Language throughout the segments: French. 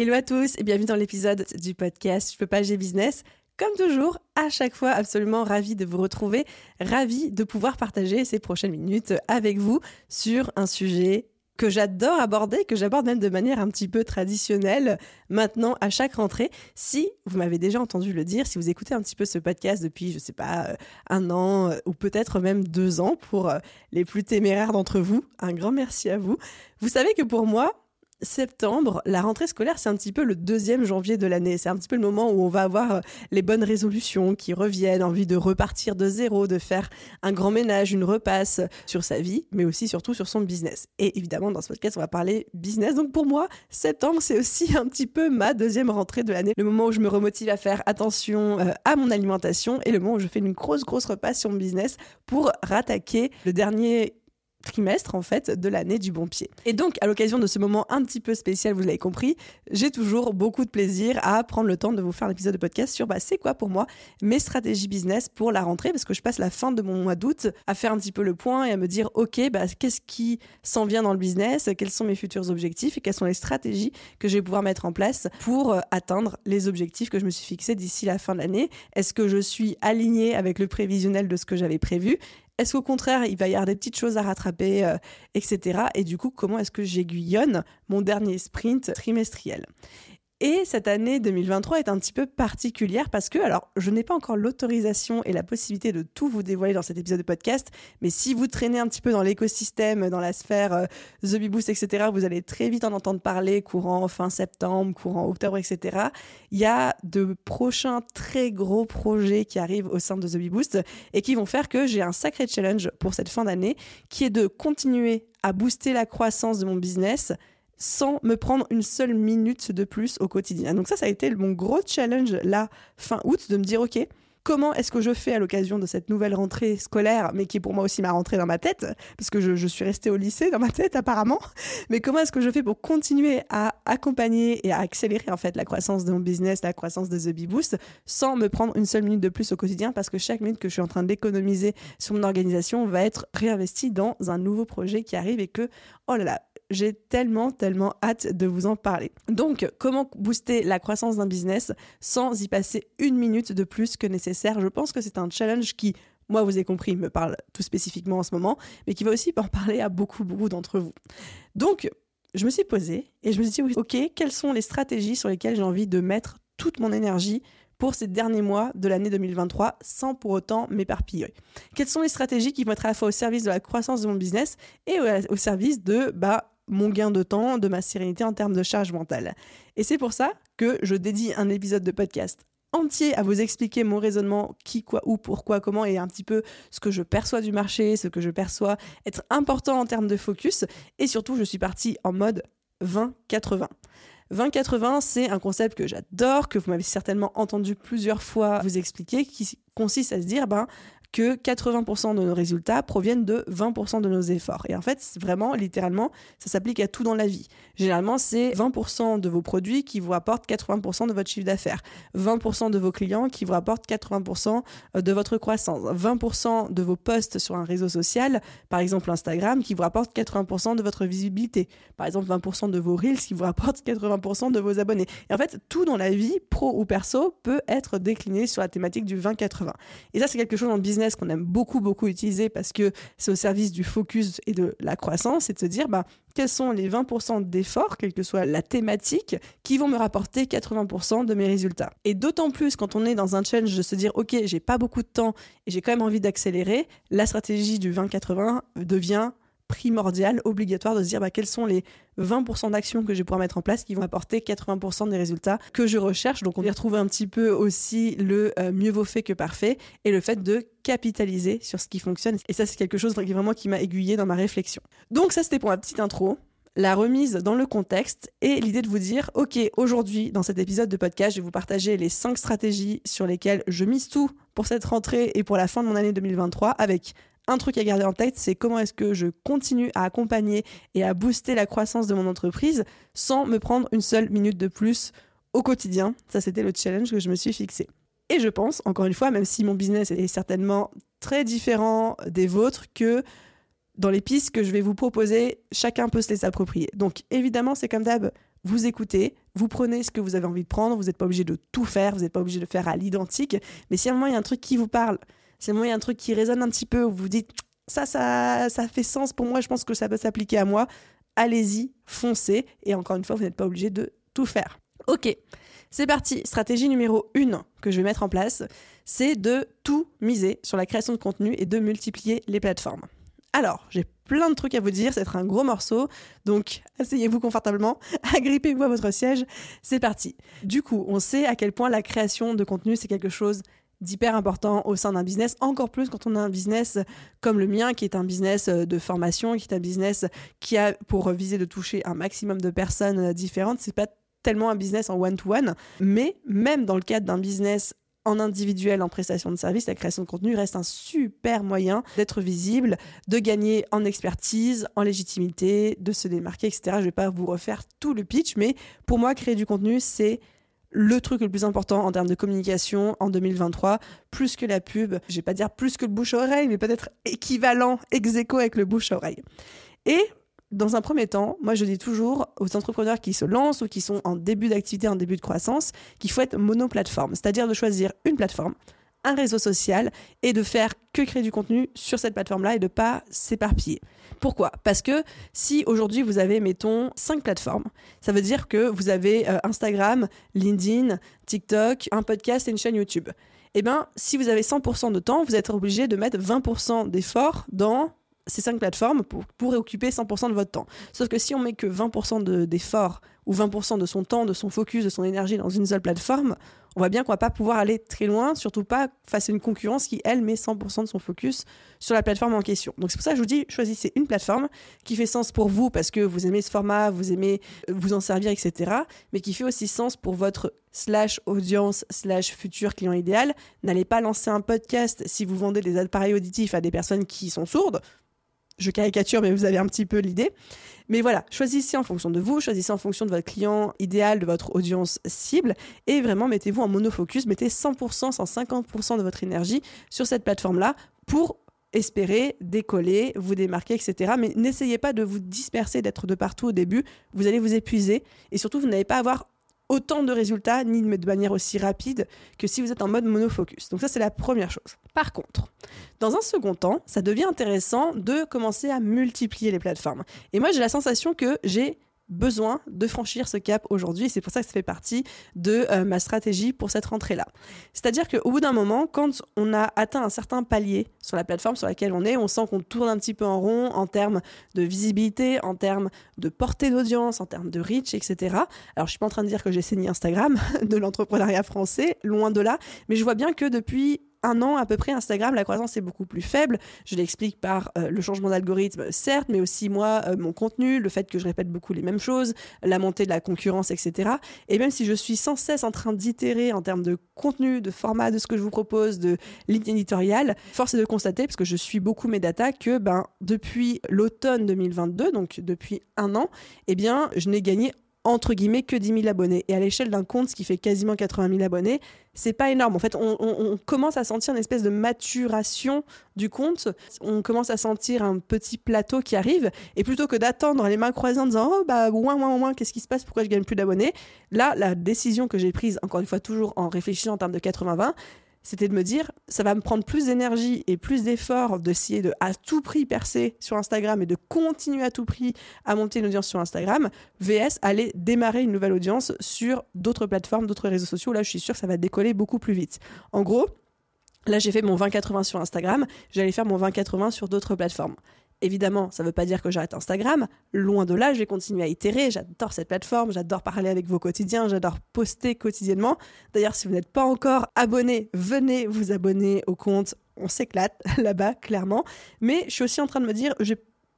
Hello à tous et bienvenue dans l'épisode du podcast Je peux pas, j'ai business. Comme toujours, à chaque fois, absolument ravi de vous retrouver, ravi de pouvoir partager ces prochaines minutes avec vous sur un sujet que j'adore aborder, que j'aborde même de manière un petit peu traditionnelle maintenant à chaque rentrée. Si vous m'avez déjà entendu le dire, si vous écoutez un petit peu ce podcast depuis, je sais pas, euh, un an euh, ou peut-être même deux ans pour euh, les plus téméraires d'entre vous, un grand merci à vous. Vous savez que pour moi, septembre, la rentrée scolaire, c'est un petit peu le deuxième janvier de l'année. C'est un petit peu le moment où on va avoir euh, les bonnes résolutions qui reviennent, envie de repartir de zéro, de faire un grand ménage, une repasse sur sa vie, mais aussi surtout sur son business. Et évidemment, dans ce podcast, on va parler business. Donc pour moi, septembre, c'est aussi un petit peu ma deuxième rentrée de l'année. Le moment où je me remotive à faire attention euh, à mon alimentation et le moment où je fais une grosse, grosse repasse sur mon business pour rattaquer le dernier trimestre en fait de l'année du bon pied. Et donc à l'occasion de ce moment un petit peu spécial, vous l'avez compris, j'ai toujours beaucoup de plaisir à prendre le temps de vous faire un épisode de podcast sur bah, c'est quoi pour moi mes stratégies business pour la rentrée parce que je passe la fin de mon mois d'août à faire un petit peu le point et à me dire ok bah, qu'est-ce qui s'en vient dans le business, quels sont mes futurs objectifs et quelles sont les stratégies que je vais pouvoir mettre en place pour euh, atteindre les objectifs que je me suis fixés d'ici la fin de l'année. Est-ce que je suis aligné avec le prévisionnel de ce que j'avais prévu? Est-ce qu'au contraire, il va y avoir des petites choses à rattraper, euh, etc. Et du coup, comment est-ce que j'aiguillonne mon dernier sprint trimestriel? Et cette année 2023 est un petit peu particulière parce que, alors, je n'ai pas encore l'autorisation et la possibilité de tout vous dévoiler dans cet épisode de podcast, mais si vous traînez un petit peu dans l'écosystème, dans la sphère euh, The Bee Boost, etc., vous allez très vite en entendre parler courant fin septembre, courant octobre, etc. Il y a de prochains très gros projets qui arrivent au sein de The Bee Boost et qui vont faire que j'ai un sacré challenge pour cette fin d'année qui est de continuer à booster la croissance de mon business sans me prendre une seule minute de plus au quotidien. Donc ça, ça a été mon gros challenge là, fin août, de me dire, OK, comment est-ce que je fais à l'occasion de cette nouvelle rentrée scolaire, mais qui est pour moi aussi ma rentrée dans ma tête, parce que je, suis restée au lycée dans ma tête apparemment, mais comment est-ce que je fais pour continuer à accompagner et à accélérer en fait la croissance de mon business, la croissance de The Bee Boost, sans me prendre une seule minute de plus au quotidien, parce que chaque minute que je suis en train d'économiser sur mon organisation va être réinvestie dans un nouveau projet qui arrive et que, oh là là, j'ai tellement, tellement hâte de vous en parler. Donc, comment booster la croissance d'un business sans y passer une minute de plus que nécessaire? Je pense que c'est un challenge qui, moi, vous avez compris, me parle tout spécifiquement en ce moment, mais qui va aussi en parler à beaucoup, beaucoup d'entre vous. Donc, je me suis posée et je me suis dit, ok, quelles sont les stratégies sur lesquelles j'ai envie de mettre toute mon énergie pour ces derniers mois de l'année 2023 sans pour autant m'éparpiller? Quelles sont les stratégies qui vont être à la fois au service de la croissance de mon business et au, service de bah, mon gain de temps, de ma sérénité en termes de charge mentale. Et c'est pour ça que je dédie un épisode de podcast entier à vous expliquer mon raisonnement, qui, quoi, où, pourquoi, comment, et un petit peu ce que je perçois du marché, ce que je perçois être important en termes de focus. Et surtout, je suis partie en mode 20-80. 20-80, c'est un concept que j'adore, que vous m'avez certainement entendu plusieurs fois vous expliquer, qui consiste à se dire, ben, que 80% de nos résultats proviennent de 20% de nos efforts. Et en fait, vraiment, littéralement, ça s'applique à tout dans la vie. Généralement, c'est 20% de vos produits qui vous apportent 80% de votre chiffre d'affaires, 20% de vos clients qui vous apportent 80% de votre croissance, 20% de vos posts sur un réseau social, par exemple Instagram, qui vous apportent 80% de votre visibilité, par exemple 20% de vos reels qui vous apportent 80% de vos abonnés. Et en fait, tout dans la vie, pro ou perso, peut être décliné sur la thématique du 20-80. Et ça, c'est quelque chose en business qu'on aime beaucoup, beaucoup utiliser parce que c'est au service du focus et de la croissance, c'est de se dire, bah, quels sont les 20% d'efforts, quelle que soit la thématique, qui vont me rapporter 80% de mes résultats. Et d'autant plus quand on est dans un challenge de se dire, OK, j'ai pas beaucoup de temps et j'ai quand même envie d'accélérer, la stratégie du 20-80 devient primordial, obligatoire de se dire bah, quels sont les 20% d'actions que je vais pouvoir mettre en place qui vont apporter 80% des résultats que je recherche. Donc on y retrouve un petit peu aussi le euh, mieux vaut fait que parfait et le fait de capitaliser sur ce qui fonctionne. Et ça c'est quelque chose vraiment qui m'a aiguillé dans ma réflexion. Donc ça c'était pour ma petite intro. la remise dans le contexte et l'idée de vous dire, ok, aujourd'hui, dans cet épisode de podcast, je vais vous partager les 5 stratégies sur lesquelles je mise tout pour cette rentrée et pour la fin de mon année 2023 avec un truc à garder en tête, c'est comment est-ce que je continue à accompagner et à booster la croissance de mon entreprise sans me prendre une seule minute de plus au quotidien. Ça, c'était le challenge que je me suis fixé. Et je pense, encore une fois, même si mon business est certainement très différent des vôtres, que dans les pistes que je vais vous proposer, chacun peut se les approprier. Donc évidemment, c'est comme d'hab, vous écoutez, vous prenez ce que vous avez envie de prendre, vous n'êtes pas obligé de tout faire, vous n'êtes pas obligé de faire à l'identique, mais si à un moment il y a un truc qui vous parle, si moment il y a un truc qui résonne un petit peu, où vous dites ça, ça, ça fait sens pour moi, je pense que ça peut s'appliquer à moi, allez-y, foncez, et encore une fois, vous n'êtes pas obligé de tout faire. Ok, c'est parti. Stratégie numéro 1 que je vais mettre en place, c'est de tout miser sur la création de contenu et de multiplier les plateformes. Alors, j'ai plein de trucs à vous dire, c'est un gros morceau, donc asseyez-vous confortablement, agrippez-vous à votre siège, c'est parti. Du coup, on sait à quel point la création de contenu, c'est quelque chose d'hyper important au sein d'un business, encore plus quand on a un business comme le mien, qui est un business de formation, qui est un business qui a pour viser de toucher un maximum de personnes différentes. C'est pas tellement un business en one-to-one, mais même dans le cadre d'un business en individuel, en prestation de service, la création de contenu reste un super moyen d'être visible, de gagner en expertise, en légitimité, de se démarquer, etc. Je ne vais pas vous refaire tout le pitch, mais pour moi, créer du contenu, c'est le truc le plus important en termes de communication en 2023, plus que la pub. Je vais pas dire plus que le bouche-oreille, mais peut-être équivalent, ex avec le bouche-oreille. Et dans un premier temps, moi je dis toujours aux entrepreneurs qui se lancent ou qui sont en début d'activité, en début de croissance, qu'il faut être monoplateforme, c'est-à-dire de choisir une plateforme, un réseau social et de faire que créer du contenu sur cette plateforme-là et de pas s'éparpiller. Pourquoi? Parce que si aujourd'hui vous avez, mettons, cinq plateformes, ça veut dire que vous avez euh, Instagram, LinkedIn, TikTok, un podcast et une chaîne YouTube. Eh bien, si vous avez 100% de temps, vous êtes obligé de mettre 20% d'efforts dans ces cinq plateformes pour, pour occuper 100% de votre temps. Sauf que si on met que 20% d'efforts ou 20% de son temps, de son focus, de son énergie dans une seule plateforme, on voit bien qu'on va pas pouvoir aller très loin, surtout pas face à une concurrence qui, elle, met 100% de son focus sur la plateforme en question. Donc c'est pour ça que je vous dis, choisissez une plateforme qui fait sens pour vous parce que vous aimez ce format, vous aimez vous en servir, etc. Mais qui fait aussi sens pour votre slash audience slash futur client idéal. N'allez pas lancer un podcast si vous vendez des appareils auditifs à des personnes qui sont sourdes je caricature, mais vous avez un petit peu l'idée. Mais voilà, choisissez en fonction de vous, choisissez en fonction de votre client idéal, de votre audience cible, et vraiment mettez-vous en monofocus, mettez 100%, 150% de votre énergie sur cette plateforme-là pour espérer décoller, vous démarquer, etc. Mais n'essayez pas de vous disperser, d'être de partout au début. Vous allez vous épuiser et surtout, vous n'allez pas avoir autant de résultats ni de manière aussi rapide que si vous êtes en mode monofocus. Donc ça, c'est la première chose. Par contre, dans un second temps, ça devient intéressant de commencer à multiplier les plateformes. Et moi, j'ai la sensation que j'ai besoin de franchir ce cap aujourd'hui. C'est pour ça que ça fait partie de euh, ma stratégie pour cette rentrée-là. C'est-à-dire qu'au bout d'un moment, quand on a atteint un certain palier sur la plateforme sur laquelle on est, on sent qu'on tourne un petit peu en rond en termes de visibilité, en termes de portée d'audience, en termes de reach, etc. Alors, je suis pas en train de dire que j'ai saigné Instagram de l'entrepreneuriat français, loin de là, mais je vois bien que depuis un an à peu près, Instagram, la croissance est beaucoup plus faible. Je l'explique par euh, le changement d'algorithme, certes, mais aussi moi, euh, mon contenu, le fait que je répète beaucoup les mêmes choses, la montée de la concurrence, etc. Et même si je suis sans cesse en train d'itérer en termes de contenu, de format, de ce que je vous propose, de ligne éditoriale, force est de constater, parce que je suis beaucoup mes datas, que ben, depuis l'automne 2022, donc depuis un an, eh bien, je n'ai gagné entre guillemets que 10 000 abonnés. Et à l'échelle d'un compte, ce qui fait quasiment 80 000 abonnés, c'est pas énorme. En fait, on, commence à sentir une espèce de maturation du compte. On commence à sentir un petit plateau qui arrive. Et plutôt que d'attendre les mains croisées en disant Oh, bah, ouin, ouin, ouin, qu'est-ce qui se passe? Pourquoi je gagne plus d'abonnés? Là, la décision que j'ai prise, encore une fois, toujours en réfléchissant en termes de 80-20, c'était de me dire, ça va me prendre plus d'énergie et plus d'efforts d'essayer de à tout prix percer sur Instagram et de continuer à tout prix à monter une audience sur Instagram, VS aller démarrer une nouvelle audience sur d'autres plateformes, d'autres réseaux sociaux. Là, je suis sûre que ça va décoller beaucoup plus vite. En gros, là, j'ai fait mon 20-80 sur Instagram, j'allais faire mon 20-80 sur d'autres plateformes. Évidemment, ça ne veut pas dire que j'arrête Instagram. Loin de là, je vais continuer à itérer. J'adore cette plateforme, j'adore parler avec vos quotidiens, j'adore poster quotidiennement. D'ailleurs, si vous n'êtes pas encore abonné, venez vous abonner au compte. On s'éclate là-bas, clairement. Mais je suis aussi en train de me dire, j'ai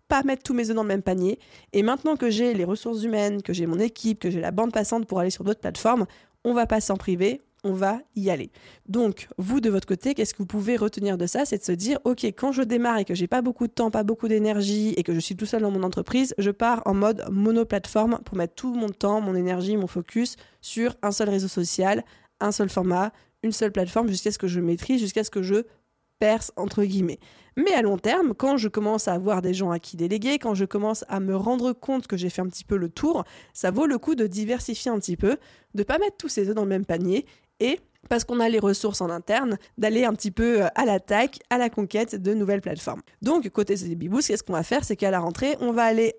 pas mettre tous mes œufs dans le même panier. Et maintenant que j'ai les ressources humaines, que j'ai mon équipe, que j'ai la bande passante pour aller sur d'autres plateformes, on va passer en privé, on va y aller. Donc, vous de votre côté, qu'est-ce que vous pouvez retenir de ça? C'est de se dire, ok, quand je démarre et que j'ai pas beaucoup de temps, pas beaucoup d'énergie et que je suis tout seul dans mon entreprise, je pars en mode monoplateforme pour mettre tout mon temps, mon énergie, mon focus sur un seul réseau social, un seul format, une seule plateforme jusqu'à ce que je maîtrise, jusqu'à ce que je perce entre guillemets. Mais à long terme, quand je commence à avoir des gens à qui déléguer, quand je commence à me rendre compte que j'ai fait un petit peu le tour, ça vaut le coup de diversifier un petit peu, de pas mettre tous ses œufs dans le même panier et parce qu'on a les ressources en interne, d'aller un petit peu euh, à l'attaque, à la conquête de nouvelles plateformes. Donc, côté Bibous, qu'est-ce qu'on va faire? C'est qu'à la rentrée, on va aller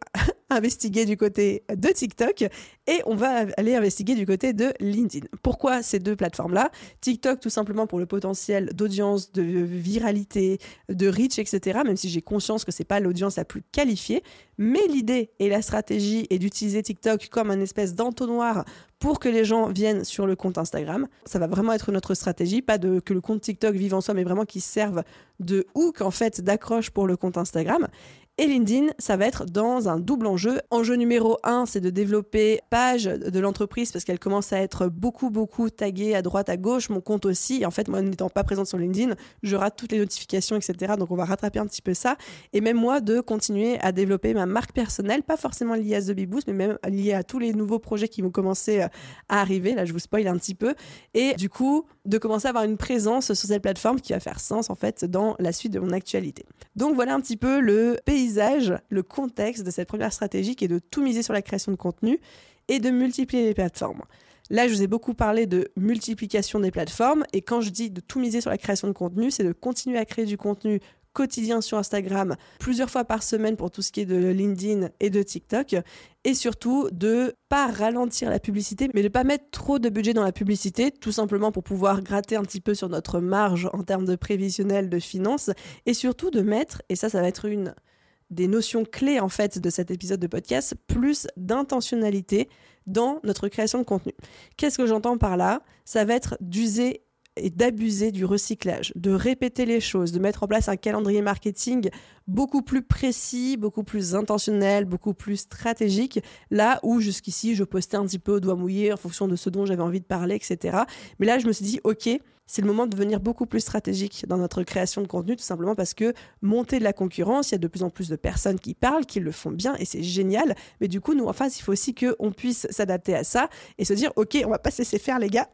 investiguer du côté de TikTok et on va aller investiguer du côté de LinkedIn. Pourquoi ces deux plateformes-là? TikTok, tout simplement pour le potentiel d'audience, de viralité, de reach, etc. Même si j'ai conscience que c'est pas l'audience la plus qualifiée, mais l'idée et la stratégie est d'utiliser TikTok comme un espèce d'entonnoir pour que les gens viennent sur le compte Instagram. Ça va vraiment être notre stratégie, pas de que le compte TikTok vive en soi, mais vraiment qu'il serve de hook en fait d'accroche pour le compte Instagram. Et LinkedIn, ça va être dans un double enjeu. Enjeu numéro un, c'est de développer page de l'entreprise parce qu'elle commence à être beaucoup, beaucoup taguée à droite, à gauche. Mon compte aussi. Et en fait, moi, n'étant pas présente sur LinkedIn, je rate toutes les notifications, etc. Donc, on va rattraper un petit peu ça. Et même moi, de continuer à développer ma marque personnelle, pas forcément liée à The Big Boost, mais même liée à tous les nouveaux projets qui vont commencer euh, à arriver. Là, je vous spoil un petit peu. Et du coup, de commencer à avoir une présence sur cette plateforme qui va faire sens, en fait, dans la suite de mon actualité. Donc, voilà un petit peu le pays le contexte de cette première stratégie qui est de tout miser sur la création de contenu et de multiplier les plateformes. Là, je vous ai beaucoup parlé de multiplication des plateformes et quand je dis de tout miser sur la création de contenu, c'est de continuer à créer du contenu quotidien sur Instagram, plusieurs fois par semaine pour tout ce qui est de LinkedIn et de TikTok, et surtout de pas ralentir la publicité, mais de pas mettre trop de budget dans la publicité, tout simplement pour pouvoir gratter un petit peu sur notre marge en termes de prévisionnel de finances, et surtout de mettre, et ça, ça va être une des notions clés en fait de cet épisode de podcast, plus d'intentionnalité dans notre création de contenu. Qu'est-ce que j'entends par là? Ça va être d'user et d'abuser du recyclage, de répéter les choses, de mettre en place un calendrier marketing beaucoup plus précis, beaucoup plus intentionnel, beaucoup plus stratégique, là où jusqu'ici je postais un petit peu au doigt mouillé en fonction de ce dont j'avais envie de parler, etc. Mais là je me suis dit, ok, c'est le moment de devenir beaucoup plus stratégique dans notre création de contenu, tout simplement parce que monter de la concurrence, il y a de plus en plus de personnes qui parlent, qui le font bien, et c'est génial. Mais du coup, nous, en face, il faut aussi qu'on puisse s'adapter à ça et se dire, OK, on va pas se laisser faire, les gars.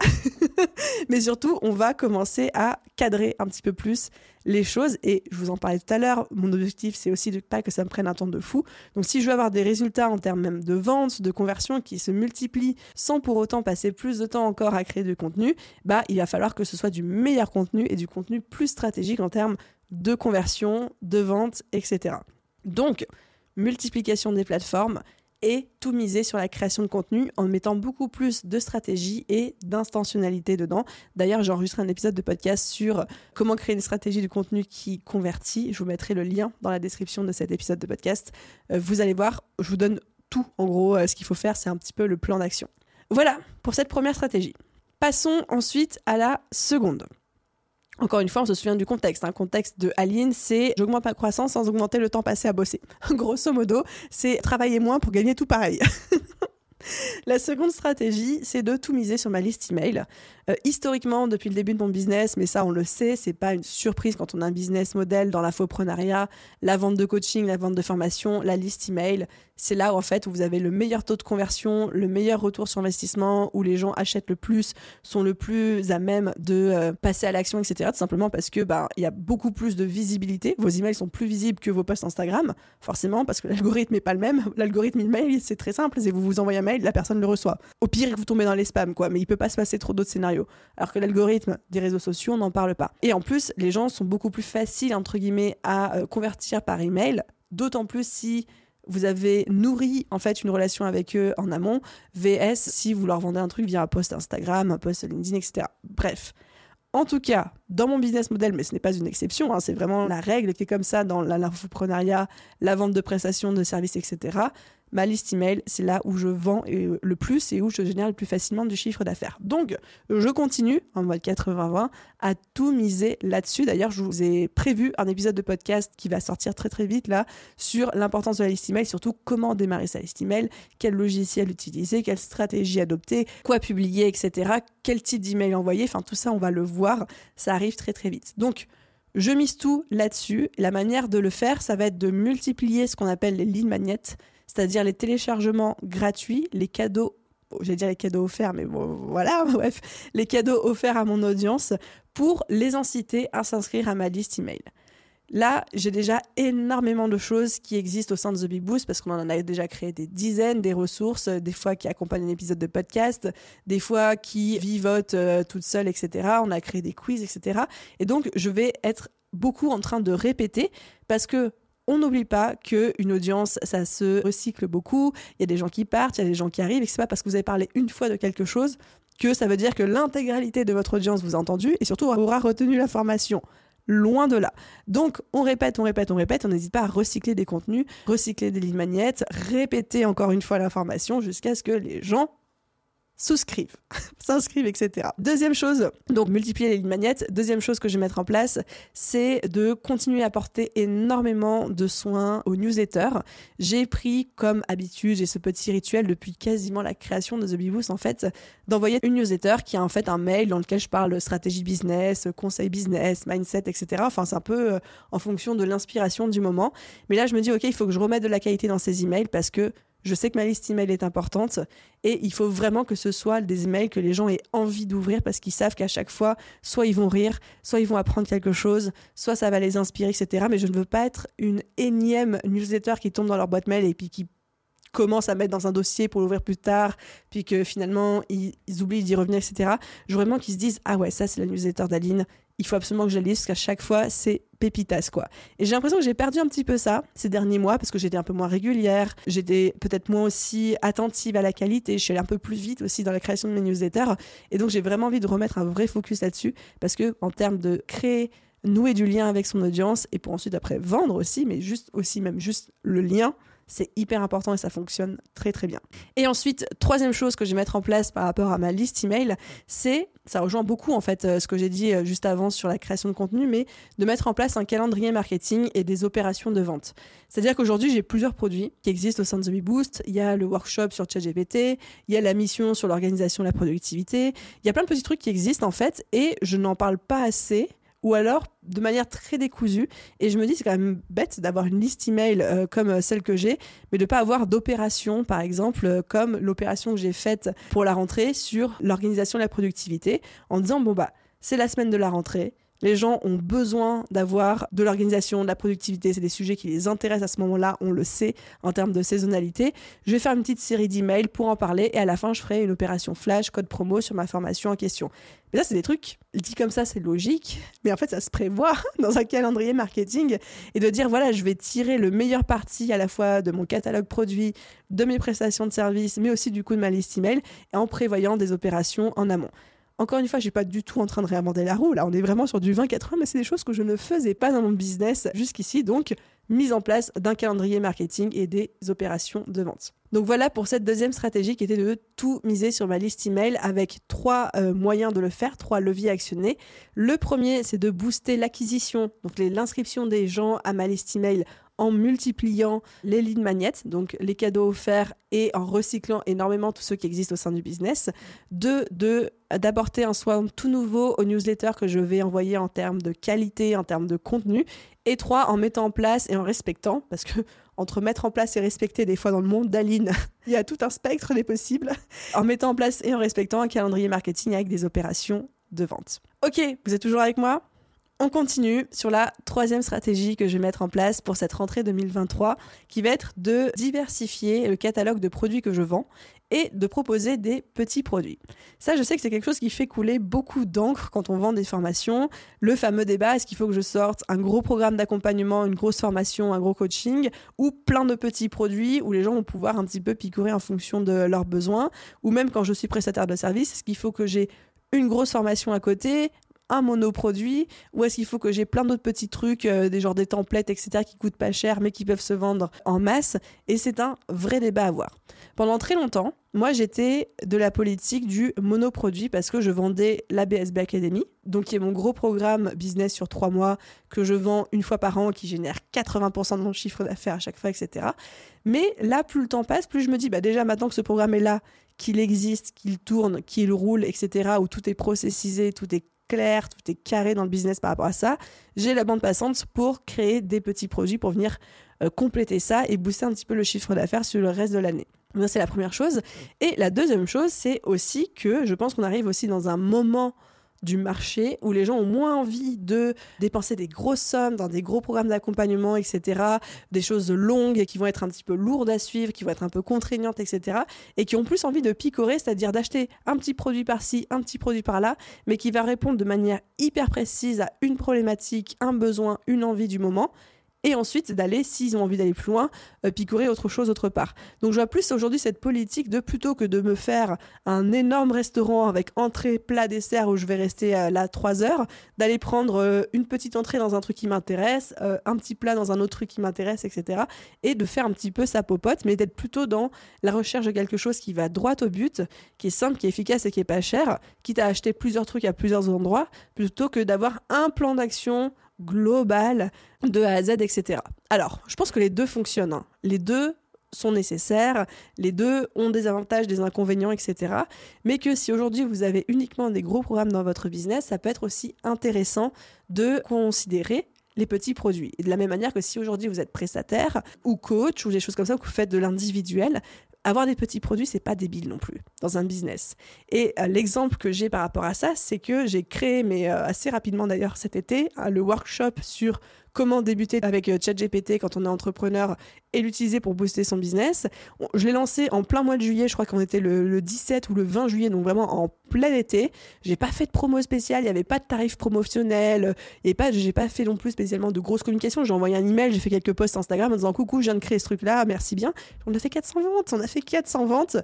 Mais surtout, on va commencer à cadrer un petit peu plus les choses. Et je vous en parlais tout à l'heure, mon objectif, c'est aussi de pas que ça me prenne un temps de fou. Donc si je veux avoir des résultats en termes même de vente, de conversion qui se multiplient sans pour autant passer plus de temps encore à créer du contenu, bah il va falloir que ce soit du meilleur contenu et du contenu plus stratégique en termes de conversion, de vente, etc. Donc, multiplication des plateformes, et tout miser sur la création de contenu en mettant beaucoup plus de stratégie et d'intentionnalité dedans. D'ailleurs, j'ai enregistré un épisode de podcast sur comment créer une stratégie de contenu qui convertit. Je vous mettrai le lien dans la description de cet épisode de podcast. Euh, vous allez voir, je vous donne tout. En gros, euh, ce qu'il faut faire, c'est un petit peu le plan d'action. Voilà pour cette première stratégie. Passons ensuite à la seconde. Encore une fois, on se souvient du contexte. Un hein. contexte de Aline, c'est j'augmente ma croissance sans augmenter le temps passé à bosser. Grosso modo, c'est travailler moins pour gagner tout pareil. La seconde stratégie, c'est de tout miser sur ma liste email. Euh, historiquement, depuis le début de mon business, mais ça on le sait, c'est pas une surprise quand on a un business model dans l'infoprenariat, la vente de coaching, la vente de formation, la liste email, c'est là où en fait où vous avez le meilleur taux de conversion, le meilleur retour sur investissement, où les gens achètent le plus, sont le plus à même de euh, passer à l'action, etc. Tout simplement parce que bah il y a beaucoup plus de visibilité. Vos emails sont plus visibles que vos posts Instagram, forcément parce que l'algorithme est pas le même. L'algorithme email c'est très simple, c'est vous vous envoyez un mail, la personne le reçoit. Au pire, vous tombez dans les spams quoi, mais il peut pas se passer trop d'autres scénarios. Alors que l'algorithme des réseaux sociaux, on n'en parle pas. Et en plus, les gens sont beaucoup plus faciles entre guillemets à euh, convertir par email, d'autant plus si vous avez nourri en fait une relation avec eux en amont, VS si vous leur vendez un truc via un post Instagram, un post LinkedIn, etc. Bref. En tout cas, dans mon business model, mais ce n'est pas une exception, hein, c'est vraiment la règle qui est comme ça dans l'infoprenariat, la vente de prestations, de services, etc. ma liste email, c'est là où je vends le plus et où je génère le plus facilement du chiffre d'affaires. Donc, je continue en mode 80-20 à tout miser là-dessus. D'ailleurs, je vous ai prévu un épisode de podcast qui va sortir très très vite là sur l'importance de la liste email, surtout comment démarrer sa liste email, quel logiciel utiliser, quelle stratégie adopter, quoi publier, etc. Quel type d'email envoyer. Enfin, tout ça, on va le voir. Ça arrive très très vite. Donc, je mise tout là-dessus. La manière de le faire, ça va être de multiplier ce qu'on appelle les lignes magnettes c'est-à-dire les téléchargements gratuits, les cadeaux, j'allais dire les cadeaux offerts, mais bon, voilà, bref, les cadeaux offerts à mon audience pour les inciter à s'inscrire à ma liste email. Là, j'ai déjà énormément de choses qui existent au sein de The Big Boost parce qu'on en a déjà créé des dizaines, des ressources, des fois qui accompagnent un épisode de podcast, des fois qui vivotent euh, toutes seules, etc. On a créé des quiz, etc. Et donc, je vais être beaucoup en train de répéter parce que on n'oublie pas qu'une audience, ça se recycle beaucoup. Il y a des gens qui partent, il y a des gens qui arrivent, et c'est pas parce que vous avez parlé une fois de quelque chose que ça veut dire que l'intégralité de votre audience vous a entendu et surtout aura retenu l'information. Loin de là. Donc, on répète, on répète, on répète. On n'hésite pas à recycler des contenus, recycler des lignes magnettes, répéter encore une fois l'information jusqu'à ce que les gens souscrivent, s'inscrivent, etc. Deuxième chose, donc multiplier les lignes magnettes. Deuxième chose que je vais mettre en place, c'est de continuer à porter énormément de soins aux newsletters. J'ai pris comme habitude, j'ai ce petit rituel depuis quasiment la création de The Beboost en fait, d'envoyer une newsletter qui a en fait un mail dans lequel je parle stratégie business, conseil business, mindset, etc. Enfin, c'est un peu euh, en fonction de l'inspiration du moment. Mais là, je me dis, ok, il faut que je remette de la qualité dans ces emails parce que je sais que ma liste email est importante et il faut vraiment que ce soit des emails que les gens aient envie d'ouvrir parce qu'ils savent qu'à chaque fois, soit ils vont rire, soit ils vont apprendre quelque chose, soit ça va les inspirer, etc. Mais je ne veux pas être une énième newsletter qui tombe dans leur boîte mail et puis qui commence à mettre dans un dossier pour l'ouvrir plus tard, puis que finalement ils, oublient d'y revenir, etc. Je veux vraiment qu'ils se disent Ah ouais, ça c'est la newsletter d'Aline, il faut absolument que je la lise parce qu'à chaque fois, c'est pépitas quoi. Et j'ai l'impression que j'ai perdu un petit peu ça ces derniers mois parce que j'étais un peu moins régulière, j'étais peut-être moins aussi attentive à la qualité, je suis allée un peu plus vite aussi dans la création de mes newsletters et donc j'ai vraiment envie de remettre un vrai focus là-dessus parce que en termes de créer nouer du lien avec son audience et pour ensuite après vendre aussi mais juste aussi même juste le lien c'est hyper important et ça fonctionne très très bien. Et ensuite, troisième chose que je vais mettre en place par rapport à ma liste email, c'est, ça rejoint beaucoup en fait euh, ce que j'ai dit euh, juste avant sur la création de contenu, mais de mettre en place un calendrier marketing et des opérations de vente. C'est-à-dire qu'aujourd'hui, j'ai plusieurs produits qui existent au sein de The Boost. Il y a le workshop sur ChatGPT, il y a la mission sur l'organisation de la productivité. Il y a plein de petits trucs qui existent en fait et je n'en parle pas assez ou alors de manière très décousue. Et je me dis, c'est quand même bête d'avoir une liste email euh, comme euh, celle que j'ai, mais de pas avoir d'opération, par exemple, euh, comme l'opération que j'ai faite pour la rentrée sur l'organisation de la productivité, en disant, bon, bah, c'est la semaine de la rentrée, les gens ont besoin d'avoir de l'organisation, de la productivité. C'est des sujets qui les intéressent à ce moment-là. On le sait en termes de saisonnalité. Je vais faire une petite série d'emails pour en parler et à la fin, je ferai une opération flash, code promo sur ma formation en question. Mais ça, c'est des trucs, dit comme ça, c'est logique, mais en fait, ça se prévoit dans un calendrier marketing et de dire, voilà, je vais tirer le meilleur parti à la fois de mon catalogue produit, de mes prestations de services, mais aussi du coup de ma liste email, en prévoyant des opérations en amont. Encore une fois, je suis pas du tout en train de réinventer la roue. Là, on est vraiment sur du 20-80, mais c'est des choses que je ne faisais pas dans mon business jusqu'ici. Donc, mise en place d'un calendrier marketing et des opérations de vente. Donc voilà pour cette deuxième stratégie qui était de tout miser sur ma liste email avec trois euh, moyens de le faire, trois leviers actionnés. Le premier, c'est de booster l'acquisition, donc l'inscription des gens à ma liste email en multipliant les lignes magnettes, donc les cadeaux offerts, et en recyclant énormément tous ceux qui existent au sein du business. Deux, de d'apporter un soin tout nouveau aux newsletters que je vais envoyer en termes de qualité, en termes de contenu. Et trois, en mettant en place et en respectant, parce que entre mettre en place et respecter, des fois dans le monde d'Aline, il y a tout un spectre des possibles, en mettant en place et en respectant un calendrier marketing avec des opérations de vente. Ok, vous êtes toujours avec moi? On continue sur la troisième stratégie que je vais mettre en place pour cette rentrée 2023, qui va être de diversifier le catalogue de produits que je vends et de proposer des petits produits. Ça, je sais que c'est quelque chose qui fait couler beaucoup d'encre quand on vend des formations. Le fameux débat, est-ce qu'il faut que je sorte un gros programme d'accompagnement, une grosse formation, un gros coaching, ou plein de petits produits où les gens vont pouvoir un petit peu picorer en fonction de leurs besoins, ou même quand je suis prestataire de service, est-ce qu'il faut que j'ai une grosse formation à côté, un monoproduit ou est-ce qu'il faut que j'ai plein d'autres petits trucs, euh, des genres des templates, etc., qui coûtent pas cher mais qui peuvent se vendre en masse? Et c'est un vrai débat à avoir. Pendant très longtemps, moi j'étais de la politique du monoproduit parce que je vendais la BSB Academy, donc qui est mon gros programme business sur trois mois que je vends une fois par an, qui génère 80% de mon chiffre d'affaires à chaque fois, etc. Mais là, plus le temps passe, plus je me dis, bah déjà maintenant que ce programme est là, qu'il existe, qu'il tourne, qu'il roule, etc., où tout est processisé, tout est clair, tout est carré dans le business par rapport à ça, j'ai la bande passante pour créer des petits produits pour venir euh, compléter ça et booster un petit peu le chiffre d'affaires sur le reste de l'année. C'est la première chose. Et la deuxième chose, c'est aussi que je pense qu'on arrive aussi dans un moment du marché où les gens ont moins envie de dépenser des grosses sommes dans des gros programmes d'accompagnement, etc., des choses longues qui vont être un petit peu lourdes à suivre, qui vont être un peu contraignantes, etc., et qui ont plus envie de picorer, c'est-à-dire d'acheter un petit produit par-ci, un petit produit par-là, mais qui va répondre de manière hyper précise à une problématique, un besoin, une envie du moment et ensuite d'aller, s'ils ont envie d'aller plus loin, euh, picorer autre chose autre part. Donc je vois plus aujourd'hui cette politique de plutôt que de me faire un énorme restaurant avec entrée, plat, dessert où je vais rester euh, là trois heures, d'aller prendre euh, une petite entrée dans un truc qui m'intéresse, un petit plat dans un autre truc qui m'intéresse, etc. Et de faire un petit peu sa popote, mais d'être plutôt dans la recherche de quelque chose qui va droit au but, qui est simple, qui est efficace et qui est pas cher, quitte à acheter plusieurs trucs à plusieurs endroits, plutôt que d'avoir un plan d'action global de A à Z, etc. Alors, je pense que les deux fonctionnent. Hein. Les deux sont nécessaires, les deux ont des avantages, des inconvénients, etc. Mais que si aujourd'hui vous avez uniquement des gros programmes dans votre business, ça peut être aussi intéressant de considérer les petits produits. Et de la même manière que si aujourd'hui vous êtes prestataire ou coach ou des choses comme ça, que vous faites de l'individuel, avoir des petits produits, c'est pas débile non plus dans un business. Et euh, l'exemple que j'ai par rapport à ça, c'est que j'ai créé, mais euh, assez rapidement d'ailleurs cet été, le workshop sur comment débuter avec euh, ChatGPT quand on est entrepreneur et l'utiliser pour booster son business. Je l'ai lancé en plein mois de juillet, je crois qu'on était le, 17 ou le 20 juillet, donc vraiment en plein été. J'ai pas fait de promo spéciale, il n'y avait pas de tarif promotionnel, et pas, j'ai pas fait non plus spécialement de grosses communications. J'ai envoyé un email, j'ai fait quelques posts Instagram en disant coucou, je viens de créer ce truc-là, merci bien. On a fait 400 ventes, on a fait 400 ventes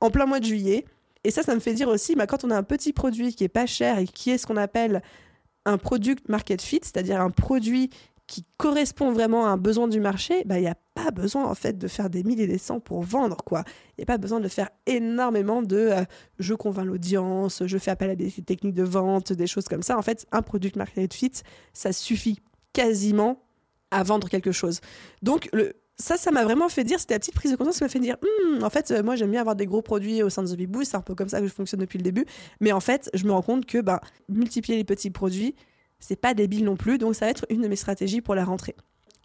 en plein mois de juillet. Et ça, ça me fait dire aussi, bah, quand on a un petit produit qui est pas cher et qui est ce qu'on appelle un product market fit, c'est-à-dire un produit qui correspond vraiment à un besoin du marché, bah, il n'y a pas besoin en fait de faire des milliers et des cents pour vendre quoi. Il n'y a pas besoin de faire énormément de euh, je convainc l'audience, je fais appel à des techniques de vente, des choses comme ça. En fait, un product market fit, ça suffit quasiment à vendre quelque chose. Donc ça, ça m'a vraiment fait dire, c'était la petite prise de conscience qui m'a fait dire, hmm, en fait, euh, moi j'aime bien avoir des gros produits au sein de The Big Boost, c'est un peu comme ça que je fonctionne depuis le début. Mais en fait, je me rends compte que bah, multiplier les petits produits, c'est pas débile non plus, donc ça va être une de mes stratégies pour la rentrée.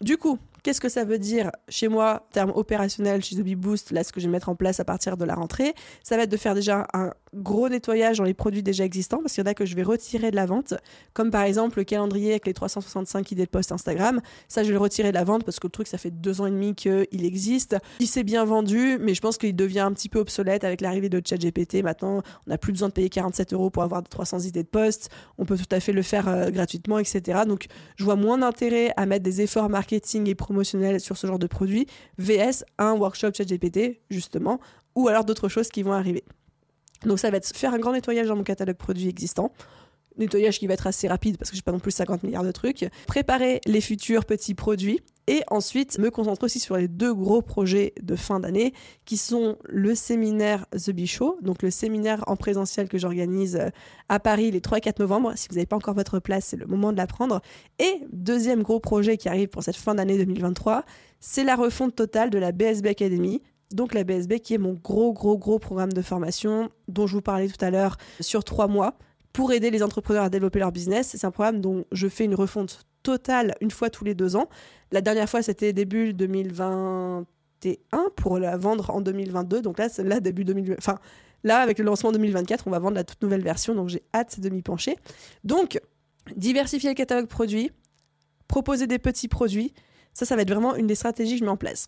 Du coup, qu'est-ce que ça veut dire chez moi, terme opérationnel chez The Boost, là ce que je vais mettre en place à partir de la rentrée? Ça va être de faire déjà un gros nettoyage dans les produits déjà existants, parce qu'il y en a que je vais retirer de la vente, comme par exemple le calendrier avec les 365 idées de post Instagram. Ça, je vais le retirer de la vente parce que le truc, ça fait deux ans et demi qu'il existe. Il s'est bien vendu, mais je pense qu'il devient un petit peu obsolète avec l'arrivée de ChatGPT. Maintenant, on n'a plus besoin de payer 47 euros pour avoir 300 idées de post. On peut tout à fait le faire euh, gratuitement, etc. Donc, je vois moins d'intérêt à mettre des efforts marketing et promotionnels sur ce genre de produit, VS un workshop ChatGPT, justement, ou alors d'autres choses qui vont arriver. Donc ça va être faire un grand nettoyage dans mon catalogue produit existant. Nettoyage qui va être assez rapide parce que j'ai pas non plus 50 milliards de trucs. Préparer les futurs petits produits et ensuite me concentrer aussi sur les deux gros projets de fin d'année qui sont le séminaire The Show, donc le séminaire en présentiel que j'organise euh, à Paris les 3 et 4 novembre. Si vous n'avez pas encore votre place, c'est le moment de la prendre. Et deuxième gros projet qui arrive pour cette fin d'année 2023, c'est la refonte totale de la BSB Academy donc la BSB qui est mon gros gros gros programme de formation dont je vous parlais tout à l'heure sur trois mois pour aider les entrepreneurs à développer leur business. C'est un programme dont je fais une refonte totale une fois tous les deux ans. La dernière fois c'était début 2021 pour la vendre en 2022. Donc là, là début 2020. Enfin là avec le lancement 2024, on va vendre la toute nouvelle version. Donc j'ai hâte de m'y pencher. Donc diversifier le catalogue produit, proposer des petits produits. Ça, ça va être vraiment une des stratégies que je mets en place.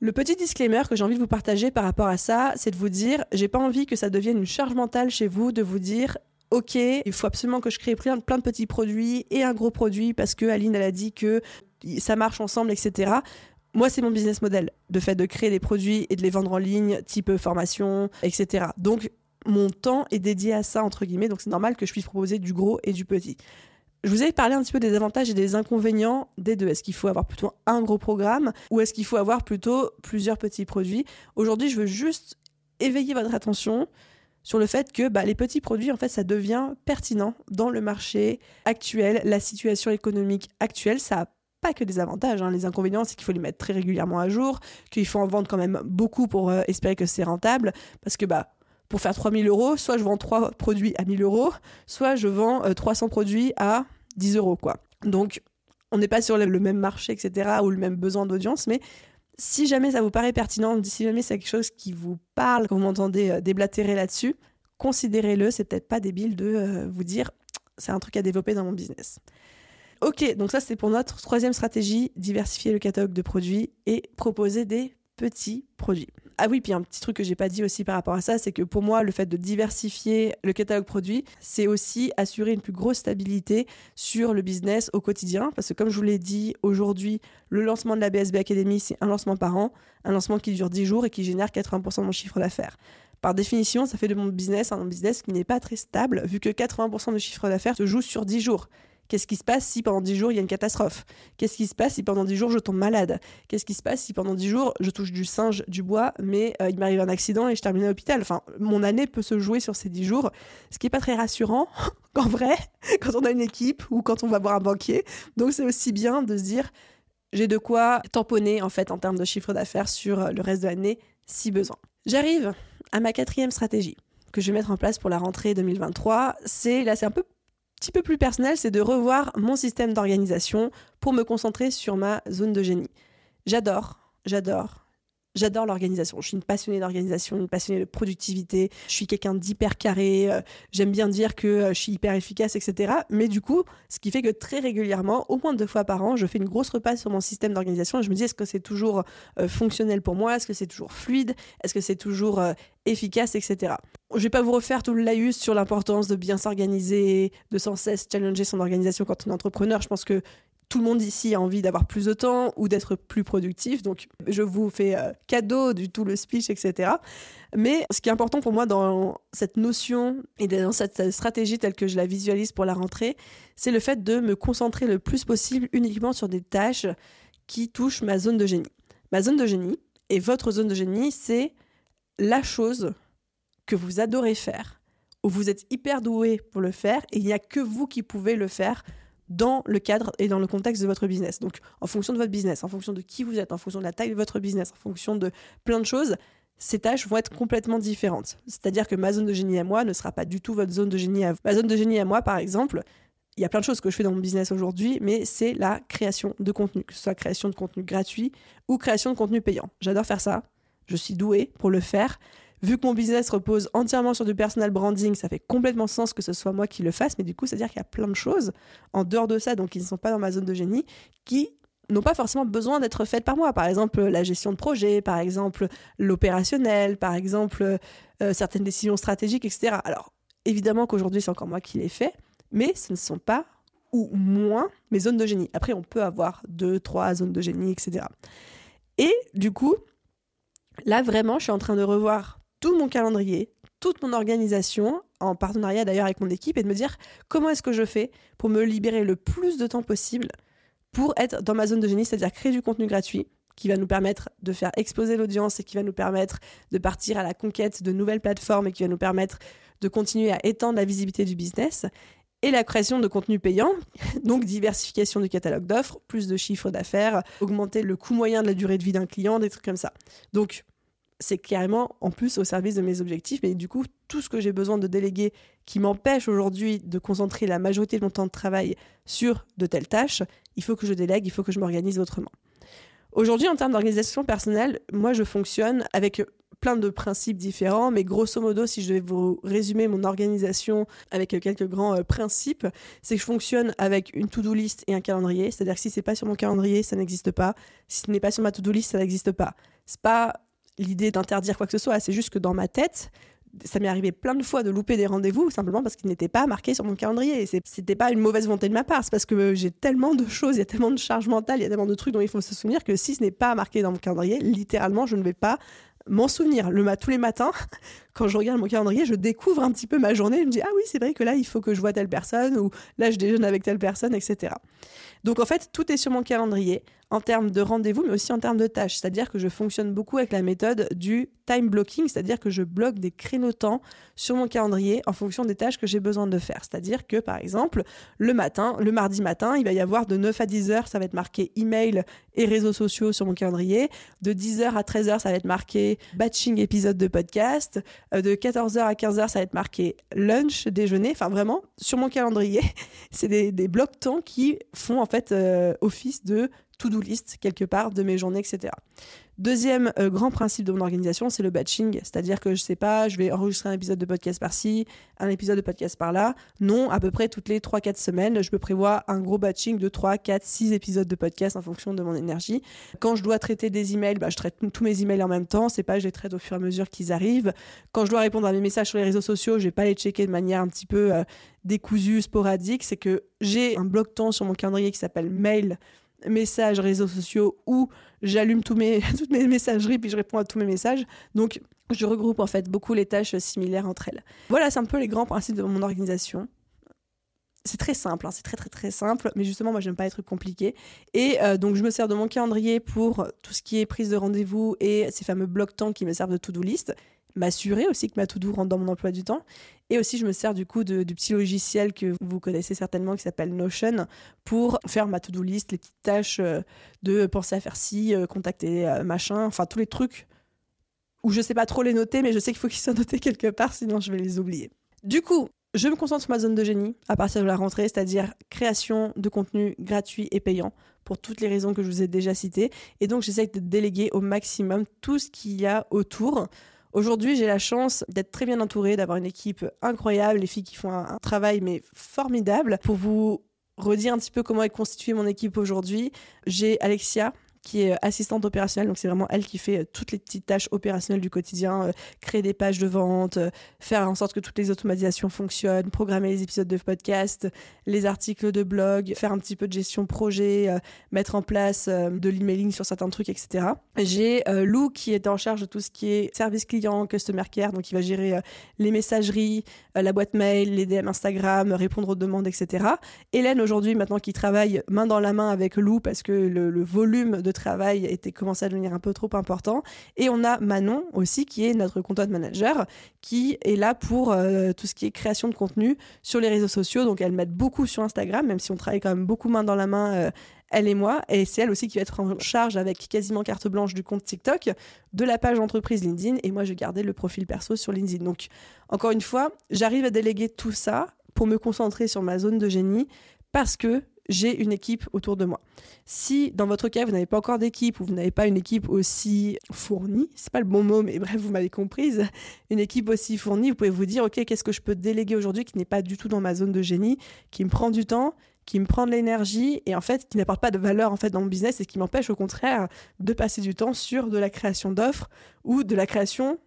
Le petit disclaimer que j'ai envie de vous partager par rapport à ça, c'est de vous dire, j'ai pas envie que ça devienne une charge mentale chez vous de vous dire ok, il faut absolument que je crée plein, de petits produits et un gros produit parce que Aline elle a dit que ça marche ensemble, etc. Moi, c'est mon business model, de fait de créer des produits et de les vendre en ligne, type formation, etc. Donc, mon temps est dédié à ça, entre guillemets, donc c'est normal que je puisse proposer du gros et du petit. Je vous ai parlé un petit peu des avantages et des inconvénients des deux. Est-ce qu'il faut avoir plutôt un gros programme ou est-ce qu'il faut avoir plutôt plusieurs petits produits? Aujourd'hui, je veux juste éveiller votre attention sur le fait que bah, les petits produits, en fait, ça devient pertinent dans le marché actuel, la situation économique actuelle. Ça n'a pas que des avantages. Hein. Les inconvénients, c'est qu'il faut les mettre très régulièrement à jour, qu'il faut en vendre quand même beaucoup pour euh, espérer que c'est rentable. Parce que bah, pour faire 3000 euros, soit je vends 3 produits à 1000 euros, soit je vends 300 euh, produits à 10 euros. Quoi. Donc, on n'est pas sur le même marché, etc., ou le même besoin d'audience, mais si jamais ça vous paraît pertinent, si jamais c'est quelque chose qui vous parle, que vous m'entendez euh, déblatérer là-dessus, considérez-le. C'est peut-être pas débile de euh, vous dire c'est un truc à développer dans mon business. Ok, donc ça c'est pour notre troisième stratégie, diversifier le catalogue de produits et proposer des petits produits. Ah oui, puis un petit truc que j'ai pas dit aussi par rapport à ça, c'est que pour moi, le fait de diversifier le catalogue produit, c'est aussi assurer une plus grosse stabilité sur le business au quotidien. Parce que comme je vous l'ai dit aujourd'hui, le lancement de la BSB Academy, c'est un lancement par an, un lancement qui dure 10 jours et qui génère 80% de mon chiffre d'affaires. Par définition, ça fait de mon business un business qui n'est pas très stable, vu que 80% de chiffre d'affaires se joue sur 10 jours. Qu'est-ce qui se passe si pendant 10 jours il y a une catastrophe? Qu'est-ce qui se passe si pendant 10 jours je tombe malade? Qu'est-ce qui se passe si pendant 10 jours je touche du singe, du bois, mais euh, il m'arrive un accident et je termine à l'hôpital? Enfin, mon année peut se jouer sur ces 10 jours, ce qui n'est pas très rassurant qu'en vrai, quand on a une équipe ou quand on va voir un banquier. Donc c'est aussi bien de se dire j'ai de quoi tamponner en fait en termes de chiffre d'affaires sur euh, le reste de l'année si besoin. J'arrive à ma quatrième stratégie que je vais mettre en place pour la rentrée 2023. C'est là, c'est un peu petit peu plus personnel, c'est de revoir mon système d'organisation pour me concentrer sur ma zone de génie. J'adore, j'adore, J'adore l'organisation. Je suis une passionnée d'organisation, une passionnée de productivité. Je suis quelqu'un d'hyper carré. Euh, j'aime bien dire que euh, je suis hyper efficace, etc. Mais du coup, ce qui fait que très régulièrement, au moins deux fois par an, je fais une grosse repasse sur mon système d'organisation et je me dis est-ce que c'est toujours euh, fonctionnel pour moi? Est-ce que c'est toujours fluide? Est-ce que c'est toujours efficace, etc. Je vais pas vous refaire tout le laïus sur l'importance de bien s'organiser, de sans cesse challenger son organisation quand on est entrepreneur. Je pense que tout le monde ici a envie d'avoir plus de temps ou d'être plus productif. Donc, je vous fais euh, cadeau du tout le speech, etc. Mais ce qui est important pour moi dans cette notion et dans cette stratégie telle que je la visualise pour la rentrée, c'est le fait de me concentrer le plus possible uniquement sur des tâches qui touchent ma zone de génie. Ma zone de génie et votre zone de génie, c'est la chose que vous adorez faire, où vous êtes hyper doué pour le faire et il n'y a que vous qui pouvez le faire dans le cadre et dans le contexte de votre business. Donc, en fonction de votre business, en fonction de qui vous êtes, en fonction de la taille de votre business, en fonction de plein de choses, ces tâches vont être complètement différentes. C'est-à-dire que ma zone de génie à moi ne sera pas du tout votre zone de génie à vous. Ma zone de génie à moi, par exemple, il y a plein de choses que je fais dans mon business aujourd'hui, mais c'est la création de contenu, que ce soit création de contenu gratuit ou création de contenu payant. J'adore faire ça. Je suis douée pour le faire vu que mon business repose entièrement sur du personal branding, ça fait complètement sens que ce soit moi qui le fasse, mais du coup, c'est-à-dire qu'il y a plein de choses en dehors de ça, donc qui ne sont pas dans ma zone de génie, qui n'ont pas forcément besoin d'être faites par moi. Par exemple, la gestion de projet, par exemple, l'opérationnel, par exemple, euh, certaines décisions stratégiques, etc. Alors, évidemment qu'aujourd'hui, c'est encore moi qui les fais, mais ce ne sont pas ou moins mes zones de génie. Après, on peut avoir deux, trois zones de génie, etc. Et du coup, là, vraiment, je suis en train de revoir tout mon calendrier, toute mon organisation, en partenariat d'ailleurs avec mon équipe, et de me dire comment est-ce que je fais pour me libérer le plus de temps possible pour être dans ma zone de génie, c'est-à-dire créer du contenu gratuit qui va nous permettre de faire exploser l'audience et qui va nous permettre de partir à la conquête de nouvelles plateformes et qui va nous permettre de continuer à étendre la visibilité du business et la création de contenu payant, donc diversification du catalogue d'offres, plus de chiffres d'affaires, augmenter le coût moyen de la durée de vie d'un client, des trucs comme ça. Donc c'est carrément en plus au service de mes objectifs. Mais du coup, tout ce que j'ai besoin de déléguer qui m'empêche aujourd'hui de concentrer la majorité de mon temps de travail sur de telles tâches, il faut que je délègue, il faut que je m'organise autrement. Aujourd'hui, en termes d'organisation personnelle, moi, je fonctionne avec plein de principes différents, mais grosso modo, si je devais vous résumer mon organisation avec quelques grands euh, principes, c'est que je fonctionne avec une to-do list et un calendrier. C'est-à-dire que si c'est pas sur mon calendrier, ça n'existe pas. Si ce n'est pas sur ma to-do list, ça n'existe pas. C'est pas l'idée d'interdire quoi que ce soit. C'est juste que dans ma tête, ça m'est arrivé plein de fois de louper des rendez-vous simplement parce qu'ils n'étaient pas marqués sur mon calendrier. Et c'était pas une mauvaise volonté de ma part, c'est parce que j'ai tellement de choses, il y a tellement de charges mentales, il y a tellement de trucs dont il faut se souvenir que si ce n'est pas marqué dans mon calendrier, littéralement, je ne vais pas m'en souvenir. Le tous les matins, quand je regarde mon calendrier, je découvre un petit peu ma journée. Je me dis, ah oui, c'est vrai que là, il faut que je vois telle personne ou là, je déjeune avec telle personne, etc. Donc en fait, tout est sur mon calendrier en termes de rendez-vous, mais aussi en termes de tâches. C'est-à-dire que je fonctionne beaucoup avec la méthode du time blocking, c'est-à-dire que je bloque des créneaux temps sur mon calendrier en fonction des tâches que j'ai besoin de faire. C'est-à-dire que, par exemple, le matin, le mardi matin, il va y avoir de 9 à 10 heures, ça va être marqué email et réseaux sociaux sur mon calendrier. De 10 heures à 13 heures, ça va être marqué batching épisode de podcast. Euh, de 14 heures à 15 heures, ça va être marqué lunch, déjeuner. Enfin, vraiment, sur mon calendrier, c'est des, des blocs temps qui font en fait euh, office de to-do list quelque part de mes journées, etc. Deuxième euh, grand principe de mon organisation, c'est le batching, c'est-à-dire que je sais pas, je vais enregistrer un épisode de podcast par-ci, un épisode de podcast par-là. Non, à peu près toutes les 3-4 semaines, je me prévois un gros batching de 3, 4, 6 épisodes de podcast en fonction de mon énergie. Quand je dois traiter des emails, bah, je traite tous mes emails en même temps, c'est pas je les traite au fur et à mesure qu'ils arrivent. Quand je dois répondre à mes messages sur les réseaux sociaux, je vais pas les checker de manière un petit peu euh, décousue, sporadique, c'est que j'ai un bloc temps sur mon calendrier qui s'appelle mail messages, réseaux sociaux où j'allume tous mes, toutes mes messageries puis je réponds à tous mes messages. Donc, je regroupe en fait beaucoup les tâches similaires entre elles. Voilà, c'est un peu les grands principes de mon organisation. C'est très simple, hein, c'est très très très simple, mais justement moi j'aime pas être compliqué. Et euh, donc je me sers de mon calendrier pour tout ce qui est prise de rendez-vous et ces fameux blocs temps qui me servent de to-do list m'assurer aussi que ma to-do rentre dans mon emploi du temps. Et aussi, je me sers du coup du petit logiciel que vous connaissez certainement qui s'appelle Notion pour faire ma to-do list, les petites tâches euh, de penser à faire ci, euh, contacter euh, machin, enfin tous les trucs où je sais pas trop les noter, mais je sais qu'il faut qu'ils soient notés quelque part, sinon je vais les oublier. Du coup, je me concentre sur ma zone de génie à partir de la rentrée, c'est-à-dire création de contenu gratuit et payant pour toutes les raisons que je vous ai déjà citées. Et donc, j'essaie de déléguer au maximum tout ce qu'il y a autour Aujourd'hui, j'ai la chance d'être très bien entourée, d'avoir une équipe incroyable, les filles qui font un, travail mais formidable. Pour vous redire un petit peu comment est constituée mon équipe aujourd'hui, j'ai Alexia qui est euh, assistante opérationnelle. Donc, c'est vraiment elle qui fait euh, toutes les petites tâches opérationnelles du quotidien, euh, créer des pages de vente, faire en sorte que toutes les automatisations fonctionnent, programmer les épisodes de podcast, les articles de blog, faire un petit peu de gestion projet, mettre en place de l'emailing sur certains trucs, etc. J'ai Lou qui est en charge de tout ce qui est service client, customer care, donc il va gérer les messageries, la boîte mail, les DM Instagram, répondre aux demandes, etc. Hélène aujourd'hui maintenant qui travaille main dans la main avec Lou parce que le, le volume de travail était commencé à devenir un peu trop important. Et on a Manon aussi, qui est notre content manager, qui est là pour euh, tout ce qui est création de contenu sur les réseaux sociaux. Donc elle m'aide beaucoup sur Instagram, même si on travaille quand même beaucoup main dans la main. Euh, elle et moi, et c'est elle aussi qui va être en charge avec quasiment carte blanche du compte TikTok, de la page entreprise LinkedIn, et moi je gardais le profil perso sur LinkedIn. Donc, encore une fois, j'arrive à déléguer tout ça pour me concentrer sur ma zone de génie, parce que j'ai une équipe autour de moi. Si dans votre cas vous n'avez pas encore d'équipe ou vous n'avez pas une équipe aussi fournie, c'est pas le bon mot, mais bref, vous m'avez comprise, une équipe aussi fournie, vous pouvez vous dire ok, qu'est-ce que je peux déléguer aujourd'hui qui n'est pas du tout dans ma zone de génie, qui me prend du temps, qui me prend de l'énergie et en fait qui n'apporte pas de valeur en fait dans mon business et qui m'empêche au contraire de passer du temps sur de la création d'offres ou de la création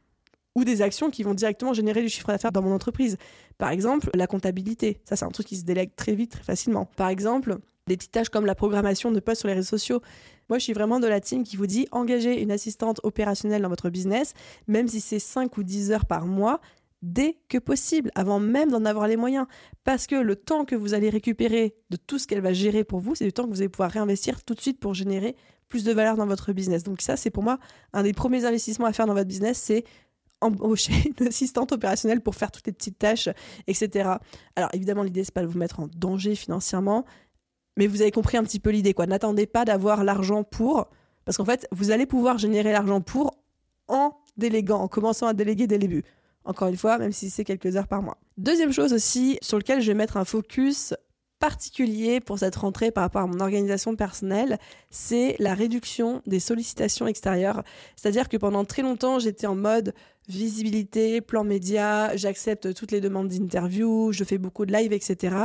ou des actions qui vont directement générer du chiffre d'affaires dans mon entreprise. Par exemple, la comptabilité. Ça, c'est un truc qui se délègue très vite, très facilement. Par exemple, des petites tâches comme la programmation de posts sur les réseaux sociaux. Moi, je suis vraiment de la team qui vous dit engagez une assistante opérationnelle dans votre business, même si c'est 5 ou 10 heures par mois, dès que possible, avant même d'en avoir les moyens. Parce que le temps que vous allez récupérer de tout ce qu'elle va gérer pour vous, c'est du temps que vous allez pouvoir réinvestir tout de suite pour générer plus de valeur dans votre business. Donc ça, c'est pour moi un des premiers investissements à faire dans votre business, c'est embaucher une assistante opérationnelle pour faire toutes les petites tâches, etc. Alors évidemment, l'idée, c'est pas de vous mettre en danger financièrement, mais vous avez compris un petit peu l'idée, quoi. N'attendez pas d'avoir l'argent pour, parce qu'en fait, vous allez pouvoir générer l'argent pour en déléguant, en commençant à déléguer dès le début. Encore une fois, même si c'est quelques heures par mois. Deuxième chose aussi sur lequel je vais mettre un focus particulier pour cette rentrée par rapport à mon organisation personnelle, c'est la réduction des sollicitations extérieures. C'est-à-dire que pendant très longtemps, j'étais en mode visibilité, plan média, j'accepte toutes les demandes d'interview, je fais beaucoup de live, etc.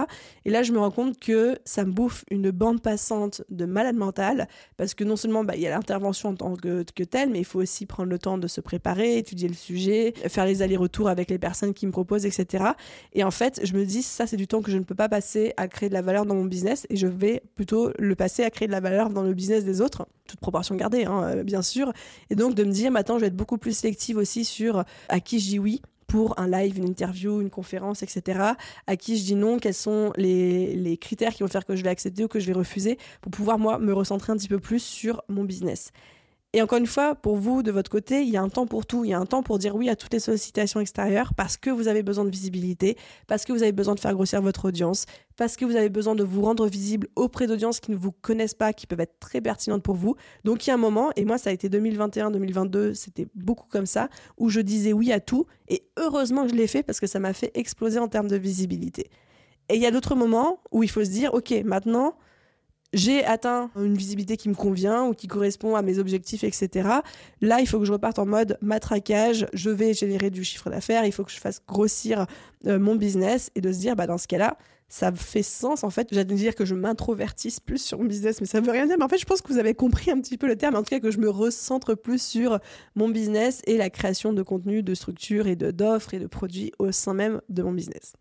Et là, je me rends compte que ça me bouffe une bande passante de malade mental, parce que non seulement bah, il y a l'intervention en tant que, que telle, mais il faut aussi prendre le temps de se préparer, étudier le sujet, faire les allers-retours avec les personnes qui me proposent, etc. Et en fait, je me dis, ça, c'est du temps que je ne peux pas passer à créer de la valeur dans mon business, et je vais plutôt le passer à créer de la valeur dans le business des autres, toute proportion gardée, hein, bien sûr. Et donc, de me dire, maintenant, je vais être beaucoup plus sélective aussi sur à qui je dis oui pour un live, une interview, une conférence, etc. À qui je dis non, quels sont les critères qui vont faire que je vais accepter ou que je vais refuser pour pouvoir, moi, me recentrer un petit peu plus sur mon business. Et encore une fois, pour vous, de votre côté, il y a un temps pour tout. Il y a un temps pour dire oui à toutes les sollicitations extérieures parce que vous avez besoin de visibilité, parce que vous avez besoin de faire grossir votre audience, parce que vous avez besoin de vous rendre visible auprès d'audiences qui ne vous connaissent pas, qui peuvent être très pertinentes pour vous. Donc il y a un moment, et moi ça a été 2021-2022, c'était beaucoup comme ça, où je disais oui à tout. Et heureusement que je l'ai fait parce que ça m'a fait exploser en termes de visibilité. Et il y a d'autres moments où il faut se dire, ok, maintenant, j'ai atteint une visibilité qui me convient ou qui correspond à mes objectifs, etc. Là, il faut que je reparte en mode matraquage, je vais générer du chiffre d'affaires, il faut que je fasse grossir euh, mon business et de se dire, bah, dans ce cas-là, ça fait sens en fait. J'allais dire que je m'introvertisse plus sur mon business, mais ça veut rien dire. Mais en fait, je pense que vous avez compris un petit peu le terme. En tout cas, que je me recentre plus sur mon business et la création de contenu, de structures et d'offres et de produits au sein même de mon business.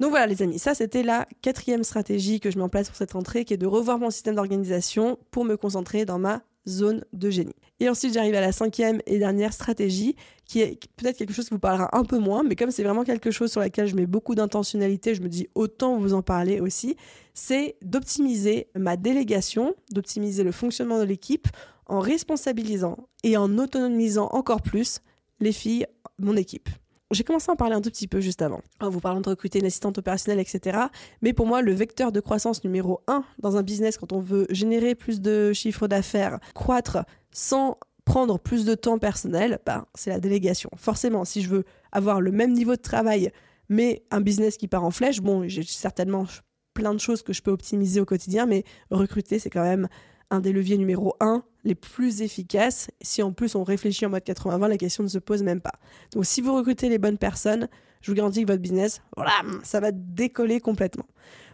Donc voilà les amis, ça c'était la quatrième stratégie que je mets en place pour cette rentrée, qui est de revoir mon système d'organisation pour me concentrer dans ma zone de génie. Et ensuite j'arrive à la cinquième et dernière stratégie, qui est peut-être quelque chose qui vous parlera un peu moins, mais comme c'est vraiment quelque chose sur laquelle je mets beaucoup d'intentionnalité, je me dis autant vous en parler aussi, c'est d'optimiser ma délégation, d'optimiser le fonctionnement de l'équipe en responsabilisant et en autonomisant encore plus les filles, mon équipe. J'ai commencé à en parler un tout petit peu juste avant, en vous parlant de recruter une assistante opérationnelle, etc. Mais pour moi, le vecteur de croissance numéro un dans un business, quand on veut générer plus de chiffre d'affaires, croître sans prendre plus de temps personnel, bah, c'est la délégation. Forcément, si je veux avoir le même niveau de travail, mais un business qui part en flèche, bon, j'ai certainement plein de choses que je peux optimiser au quotidien, mais recruter, c'est quand même un des leviers numéro un les plus efficaces. Si en plus on réfléchit en mode 80-20, la question ne se pose même pas. Donc si vous recrutez les bonnes personnes, je vous garantis que votre business, voilà, ça va décoller complètement.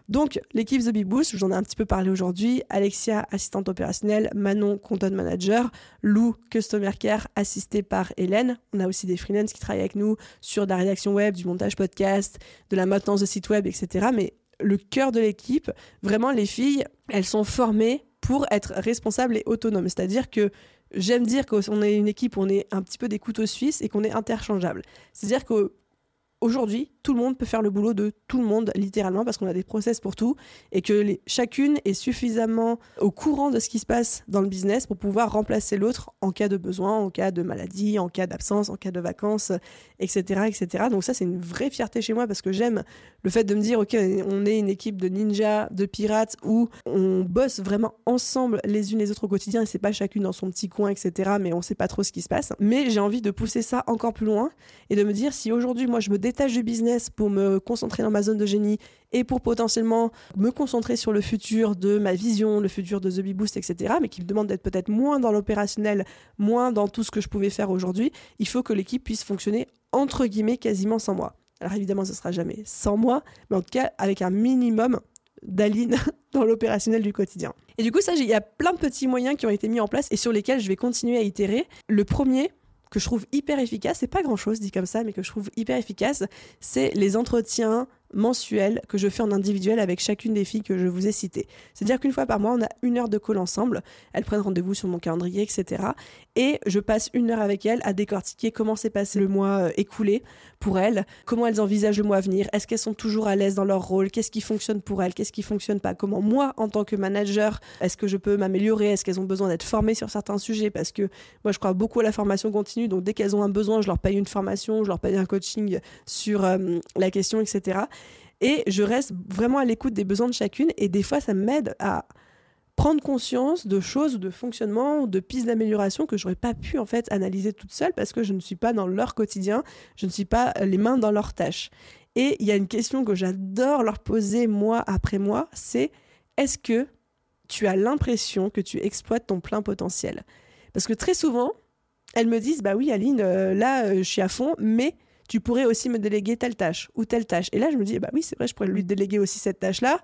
Donc l'équipe The Big Boost, j'en ai un petit peu parlé aujourd'hui, Alexia, assistante opérationnelle, Manon, content manager, Lou, customer care, assistée par Hélène. On a aussi des freelances qui travaillent avec nous sur de la rédaction web, du montage podcast, de la maintenance de site web, etc. Mais le cœur de l'équipe, vraiment les filles, elles sont formées pour être responsable et autonome. C'est-à-dire que j'aime dire qu'on est une équipe, on est un petit peu des couteaux suisses et qu'on est interchangeable. C'est-à-dire que aujourd'hui, tout le monde peut faire le boulot de tout le monde, littéralement, parce qu'on a des process pour tout, et que chacune est suffisamment au courant de ce qui se passe dans le business pour pouvoir remplacer l'autre en cas de besoin, en cas de maladie, en cas d'absence, en cas de vacances, etc., etc. Donc ça, c'est une vraie fierté chez moi, parce que j'aime le fait de me dire, ok, on est une équipe de ninjas, de pirates, où on bosse vraiment ensemble les unes les autres au quotidien, et c'est pas chacune dans son petit coin, etc., mais on sait pas trop ce qui se passe. Mais j'ai envie de pousser ça encore plus loin, et de me dire, si aujourd'hui, moi, je me détache du business pour me concentrer dans ma zone de génie et pour potentiellement me concentrer sur le futur de ma vision, le futur de The Bee Boost, etc., mais qui me demande d'être peut-être moins dans l'opérationnel, moins dans tout ce que je pouvais faire aujourd'hui, il faut que l'équipe puisse fonctionner entre guillemets quasiment sans moi. Alors évidemment, ce sera jamais sans moi, mais en tout cas avec un minimum d'Aline dans l'opérationnel du quotidien. Et du coup, ça, il y a plein de petits moyens qui ont été mis en place et sur lesquels je vais continuer à itérer. Le premier, que je trouve hyper efficace, c'est pas grand chose dit comme ça, mais que je trouve hyper efficace, c'est les entretiens mensuel que je fais en individuel avec chacune des filles que je vous ai citées. C'est-à-dire qu'une fois par mois, on a une heure de call ensemble. Elles prennent rendez-vous sur mon calendrier, etc. Et je passe une heure avec elles à décortiquer comment s'est passé le mois euh, écoulé pour elles, comment elles envisagent le mois à venir, est-ce qu'elles sont toujours à l'aise dans leur rôle, qu'est-ce qui fonctionne pour elles, qu'est-ce qui fonctionne pas, comment moi, en tant que manager, est-ce que je peux m'améliorer, est-ce qu'elles ont besoin d'être formées sur certains sujets, parce que moi je crois beaucoup à la formation continue, donc dès qu'elles ont un besoin, je leur paye une formation, je leur paye un coaching sur euh, la question, etc. Et je reste vraiment à l'écoute des besoins de chacune. Et des fois, ça m'aide à prendre conscience de choses ou de fonctionnements ou de pistes d'amélioration que j'aurais pas pu en fait analyser toute seule parce que je ne suis pas dans leur quotidien, je ne suis pas les mains dans leurs tâches. Et il y a une question que j'adore leur poser mois après mois, c'est est-ce que tu as l'impression que tu exploites ton plein potentiel? Parce que très souvent, elles me disent bah oui Aline, euh, là euh, je suis à fond, mais tu pourrais aussi me déléguer telle tâche ou telle tâche. Et là, je me dis, bah oui, c'est vrai, je pourrais lui déléguer aussi cette tâche-là.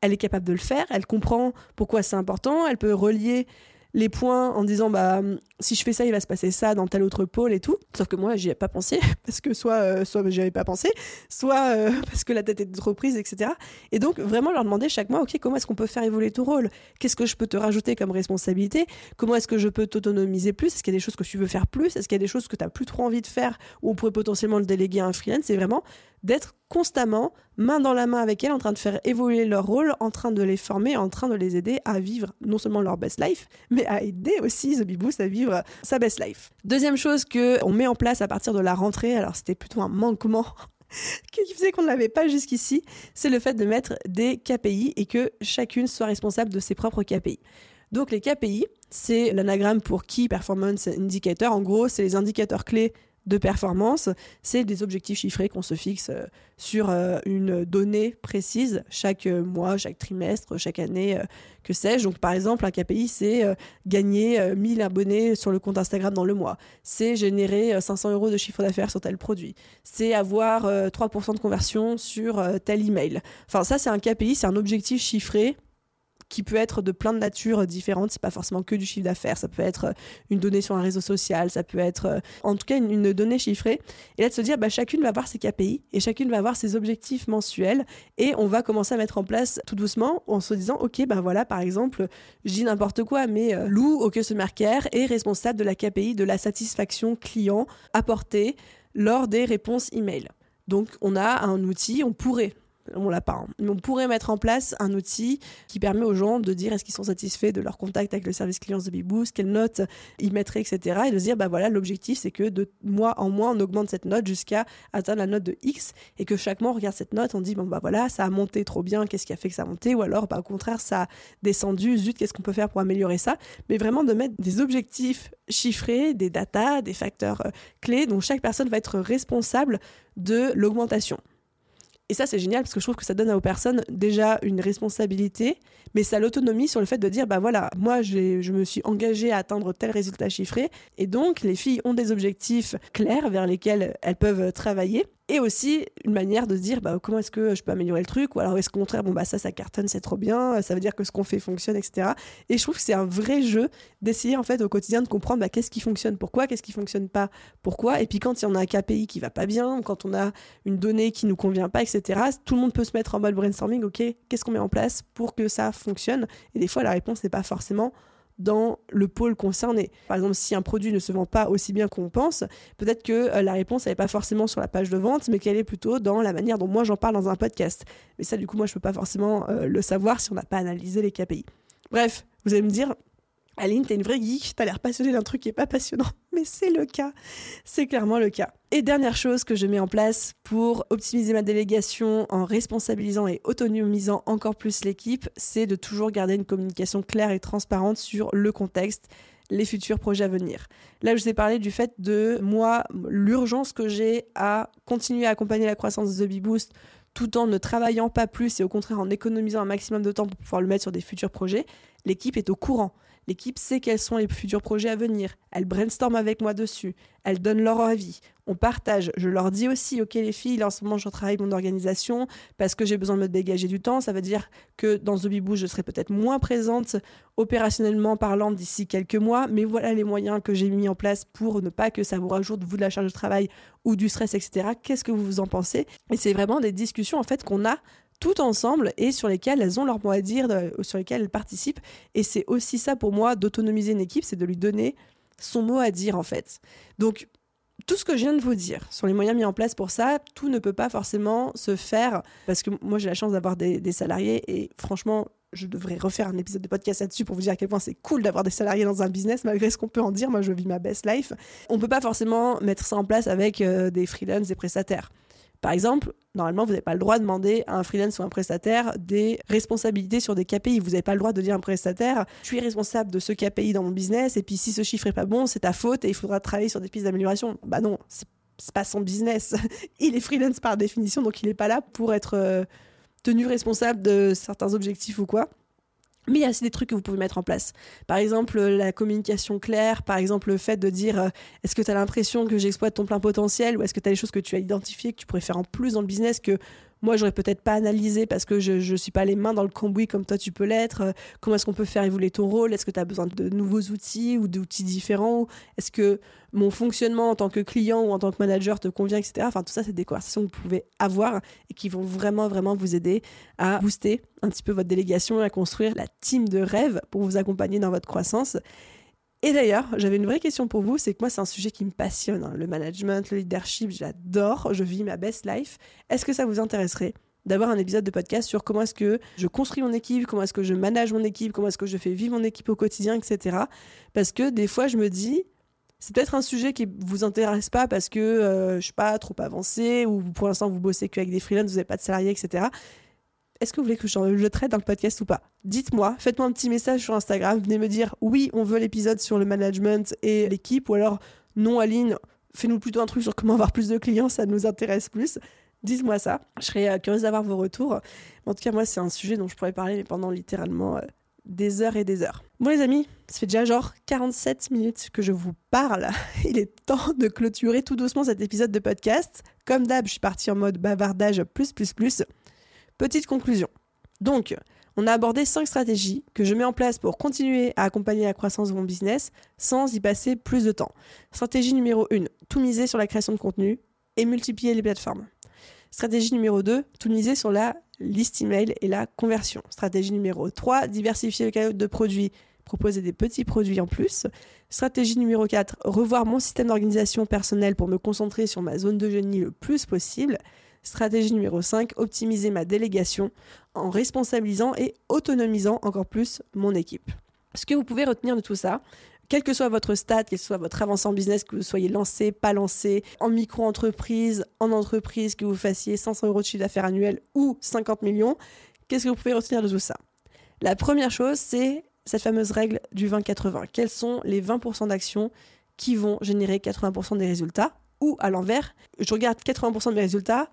Elle est capable de le faire, elle comprend pourquoi c'est important, elle peut relier les points en disant bah si je fais ça, il va se passer ça dans tel autre pôle et tout. Sauf que moi, j'y ai pas pensé parce que soit euh, soit j'y avais pas pensé, soit euh, parce que la tête était trop prise, etc. Et donc vraiment leur demander chaque mois, ok, comment est-ce qu'on peut faire évoluer ton rôle? Qu'est-ce que je peux te rajouter comme responsabilité? Comment est-ce que je peux t'autonomiser plus? Est-ce qu'il y a des choses que tu veux faire plus? Est-ce qu'il y a des choses que tu n'as plus trop envie de faire ou on pourrait potentiellement le déléguer à un freelance? C'est vraiment d'être constamment main dans la main avec elles, en train de faire évoluer leur rôle, en train de les former, en train de les aider à vivre non seulement leur best life, mais à aider aussi The Bee à vivre sa best life. Deuxième chose que on met en place à partir de la rentrée, alors c'était plutôt un manquement qui faisait qu'on ne l'avait pas jusqu'ici, c'est le fait de mettre des KPI et que chacune soit responsable de ses propres KPI. Donc les KPI, c'est l'anagramme pour Key Performance Indicator. En gros, c'est les indicateurs clés de performance, c'est des objectifs chiffrés qu'on se fixe euh, sur euh, une donnée précise chaque euh, mois, chaque trimestre, chaque année, que sais-je. Donc par exemple, un KPI, c'est gagner 1000 abonnés sur le compte Instagram dans le mois. C'est générer 500 euros de chiffre d'affaires sur tel produit. C'est avoir 3% de conversion sur tel email. Enfin ça, c'est un KPI, c'est un objectif chiffré qui peut être de plein de natures différentes. C'est pas forcément que du chiffre d'affaires. Ça peut être euh, une donnée sur un réseau social. Ça peut être, euh, en tout cas, une, donnée chiffrée. Et là, de se dire, bah, chacune va avoir ses KPI et chacune va avoir ses objectifs mensuels. Et on va commencer à mettre en place tout doucement en se disant, OK, ben voilà, par exemple, je dis n'importe quoi, mais euh, Lou, au Customer Care, est responsable de la KPI de la satisfaction client apportée lors des réponses email. Donc, on a un outil, on pourrait on l'a pas. Hein. On pourrait mettre en place un outil qui permet aux gens de dire est-ce qu'ils sont satisfaits de leur contact avec le service client de Beboost, quelle note ils mettraient, etc. Et de se dire bah voilà l'objectif c'est que de mois en mois on augmente cette note jusqu'à atteindre la note de X et que chaque mois on regarde cette note, on dit bon bah voilà ça a monté trop bien, qu'est-ce qui a fait que ça a monté? Ou alors bah, au contraire ça a descendu, zut qu'est-ce qu'on peut faire pour améliorer ça? Mais vraiment de mettre des objectifs chiffrés, des datas, des facteurs euh, clés dont chaque personne va être responsable de l'augmentation. Et ça, c'est génial parce que je trouve que ça donne aux personnes déjà une responsabilité, mais ça l'autonomie sur le fait de dire bah voilà, moi je me suis engagée à atteindre tel résultat chiffré, et donc les filles ont des objectifs clairs vers lesquels elles peuvent travailler. Et aussi une manière de se dire bah, comment est-ce que je peux améliorer le truc? Ou alors est-ce qu'au contraire bon bah ça ça cartonne c'est trop bien ça veut dire que ce qu'on fait fonctionne etc et je trouve que c'est un vrai jeu d'essayer en fait au quotidien de comprendre bah, qu'est-ce qui fonctionne pourquoi qu'est-ce qui fonctionne pas pourquoi et puis quand il y en a un KPI qui va pas bien quand on a une donnée qui nous convient pas etc tout le monde peut se mettre en mode brainstorming. Ok qu'est-ce qu'on met en place pour que ça fonctionne et des fois la réponse n'est pas forcément dans le pôle concerné. Par exemple, si un produit ne se vend pas aussi bien qu'on pense, peut-être que euh, la réponse n'est pas forcément sur la page de vente, mais qu'elle est plutôt dans la manière dont moi j'en parle dans un podcast. Mais ça, du coup, moi, je ne peux pas forcément euh, le savoir si on n'a pas analysé les KPI. Bref, vous allez me dire, Aline, t'es une vraie geek, t'as l'air passionnée d'un truc qui est pas passionnant, mais c'est le cas, c'est clairement le cas. Et dernière chose que je mets en place pour optimiser ma délégation en responsabilisant et autonomisant encore plus l'équipe, c'est de toujours garder une communication claire et transparente sur le contexte, les futurs projets à venir. Là, je vous ai parlé du fait de moi, l'urgence que j'ai à continuer à accompagner la croissance de The Bee Boost tout en ne travaillant pas plus et au contraire en économisant un maximum de temps pour pouvoir le mettre sur des futurs projets, l'équipe est au courant. L'équipe sait quels sont les futurs projets à venir. Elle brainstorm avec moi dessus. Elle donne leur avis. On partage. Je leur dis aussi, ok les filles, là en ce moment je travaille mon organisation parce que j'ai besoin de me dégager du temps. Ça veut dire que dans The je serai peut-être moins présente opérationnellement parlant d'ici quelques mois. Mais voilà les moyens que j'ai mis en place pour ne pas que ça vous rajoute vous de la charge de travail ou du stress, etc. Qu'est-ce que vous vous en pensez? Et c'est vraiment des discussions en fait qu'on a tout ensemble et sur lesquelles elles ont leur mot à dire, sur lesquelles elles participent. Et c'est aussi ça pour moi d'autonomiser une équipe, c'est de lui donner son mot à dire en fait. Donc tout ce que je viens de vous dire sur les moyens mis en place pour ça, tout ne peut pas forcément se faire parce que moi j'ai la chance d'avoir des, salariés et franchement je devrais refaire un épisode de podcast là-dessus pour vous dire à quel point c'est cool d'avoir des salariés dans un business, malgré ce qu'on peut en dire. Moi, je vis ma best life. On peut pas forcément mettre ça en place avec euh, des freelances, des prestataires. Par exemple, normalement, vous n'avez pas le droit de demander à un freelance ou un prestataire des responsabilités sur des KPI. Vous n'avez pas le droit de dire à un prestataire, je suis responsable de ce KPI dans mon business, et puis si ce chiffre est pas bon, c'est ta faute et il faudra travailler sur des pistes d'amélioration. Bah non, c'est pas son business. il est freelance par définition, donc il n'est pas là pour être euh, tenu responsable de certains objectifs ou quoi. Mais il y a aussi des trucs que vous pouvez mettre en place. Par exemple, la communication claire, par exemple, le fait de dire euh, est-ce que tu as l'impression que j'exploite ton plein potentiel ou est-ce que tu as des choses que tu as identifiées que tu pourrais faire en plus dans le business que moi j'aurais peut-être pas analysé parce que je ne suis pas les mains dans le cambouis comme toi tu peux l'être. Euh, comment est-ce qu'on peut faire évoluer ton rôle? Est-ce que tu as besoin de nouveaux outils ou d'outils différents? Est-ce que mon fonctionnement en tant que client ou en tant que manager te convient, etc. Enfin, tout ça, c'est des conversations que vous pouvez avoir et qui vont vraiment, vraiment vous aider à booster un petit peu votre délégation et à construire la team de rêve pour vous accompagner dans votre croissance. Et d'ailleurs, j'avais une vraie question pour vous, c'est que moi, c'est un sujet qui me passionne. Hein. Le management, le leadership, j'adore, je vis ma best life. Est-ce que ça vous intéresserait d'avoir un épisode de podcast sur comment est-ce que je construis mon équipe, comment est-ce que je manage mon équipe, comment est-ce que je fais vivre mon équipe au quotidien, etc. Parce que des fois, je me dis, c'est peut-être un sujet qui vous intéresse pas parce que je euh, je suis pas trop avancé ou pour l'instant vous bossez qu'avec des freelances, vous n'avez pas de salariés, etc est-ce que vous voulez que je traite dans le podcast ou pas? Dites-moi, faites-moi un petit message sur Instagram, venez me dire oui, on veut l'épisode sur le management et l'équipe, ou alors non, Aline, fais-nous plutôt un truc sur comment avoir plus de clients, ça nous intéresse plus. Dites-moi ça, je serais euh, curieuse d'avoir vos retours. En tout cas, moi, c'est un sujet dont je pourrais parler mais pendant littéralement euh, des heures et des heures. Bon les amis, ça fait déjà genre 47 minutes que je vous parle. Il est temps de clôturer tout doucement cet épisode de podcast. Comme d'hab, je suis partie en mode bavardage plus plus plus. Petite conclusion. Donc, on a abordé cinq stratégies que je mets en place pour continuer à accompagner la croissance de mon business sans y passer plus de temps. Stratégie numéro 1, tout miser sur la création de contenu et multiplier les plateformes. Stratégie numéro 2, tout miser sur la liste email et la conversion. Stratégie numéro 3, diversifier le catalogue de produits, proposer des petits produits en plus. Stratégie numéro 4, revoir mon système d'organisation personnelle pour me concentrer sur ma zone de génie le plus possible. Stratégie numéro 5, optimiser ma délégation en responsabilisant et autonomisant encore plus mon équipe. Ce que vous pouvez retenir de tout ça, quel que soit votre stade, quel que soit votre avancée en business, que vous soyez lancé, pas lancé, en micro-entreprise, en entreprise, que vous fassiez 500 euros de chiffre d'affaires annuel ou 50 millions, qu'est-ce que vous pouvez retenir de tout ça? La première chose, c'est cette fameuse règle du 20-80. Quels sont les 20% d'actions qui vont générer 80% des résultats Ou à l'envers, je regarde 80% de mes résultats,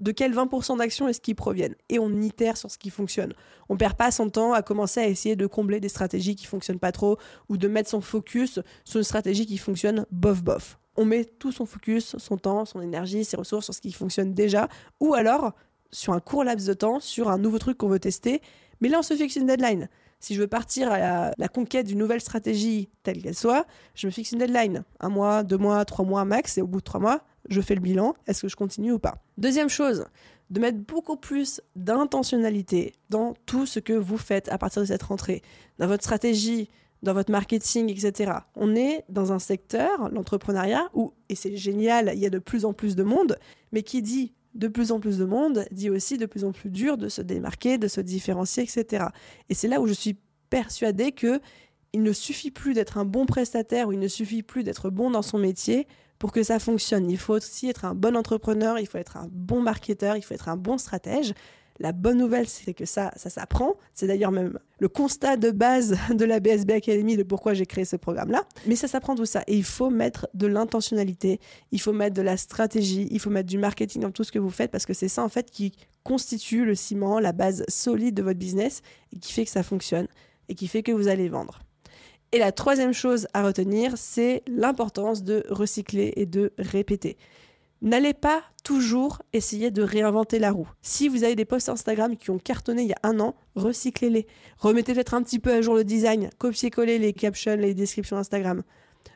de quels 20% d'actions est-ce qu'ils proviennent et on itère sur ce qui fonctionne. On perd pas son temps à commencer à essayer de combler des stratégies qui fonctionnent pas trop ou de mettre son focus sur une stratégie qui fonctionne bof bof. On met tout son focus, son temps, son énergie, ses ressources sur ce qui fonctionne déjà ou alors sur un court laps de temps, sur un nouveau truc qu'on veut tester, mais là on se fixe une deadline. Si je veux partir à la, conquête d'une nouvelle stratégie telle qu'elle soit, je me fixe une deadline. Un mois, deux mois, trois mois max, et au bout de trois mois, je fais le bilan, est-ce que je continue ou pas? Deuxième chose, de mettre beaucoup plus d'intentionnalité dans tout ce que vous faites à partir de cette rentrée, dans votre stratégie, dans votre marketing, etc. On est dans un secteur, l'entrepreneuriat, où, et c'est génial, il y a de plus en plus de monde, mais qui dit de plus en plus de monde dit aussi de plus en plus dur de se démarquer, de se différencier, etc. Et c'est là où je suis persuadée que il ne suffit plus d'être un bon prestataire ou il ne suffit plus d'être bon dans son métier pour que ça fonctionne. Il faut aussi être un bon entrepreneur, il faut être un bon marketeur, il faut être un bon stratège. La bonne nouvelle, c'est que ça, ça s'apprend. C'est d'ailleurs même le constat de base de la BSB Academy de pourquoi j'ai créé ce programme-là. Mais ça s'apprend tout ça. Et il faut mettre de l'intentionnalité, il faut mettre de la stratégie, il faut mettre du marketing dans tout ce que vous faites parce que c'est ça, en fait, qui constitue le ciment, la base solide de votre business et qui fait que ça fonctionne et qui fait que vous allez vendre. Et la troisième chose à retenir, c'est l'importance de recycler et de répéter. N'allez pas toujours essayer de réinventer la roue. Si vous avez des posts Instagram qui ont cartonné il y a un an, recyclez-les. Remettez peut-être un petit peu à jour le design, copiez-coller les captions, les descriptions Instagram.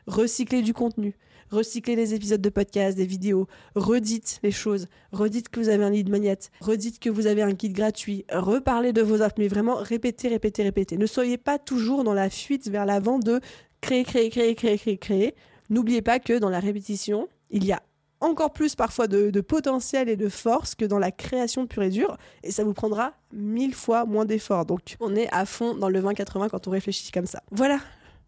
Recyclez du contenu recyclez les épisodes de podcast, des vidéos, redites les choses, redites que vous avez un lead magnet, redites que vous avez un kit gratuit, reparlez de vos offres, mais vraiment répétez, répétez, répétez. Ne soyez pas toujours dans la fuite vers l'avant de créer, créer, créer, créer, créer, créer. N'oubliez pas que dans la répétition, il y a encore plus parfois de, potentiel et de force que dans la création pure et dure, et ça vous prendra mille fois moins d'efforts. Donc on est à fond dans le 20-80 quand on réfléchit comme ça. Voilà,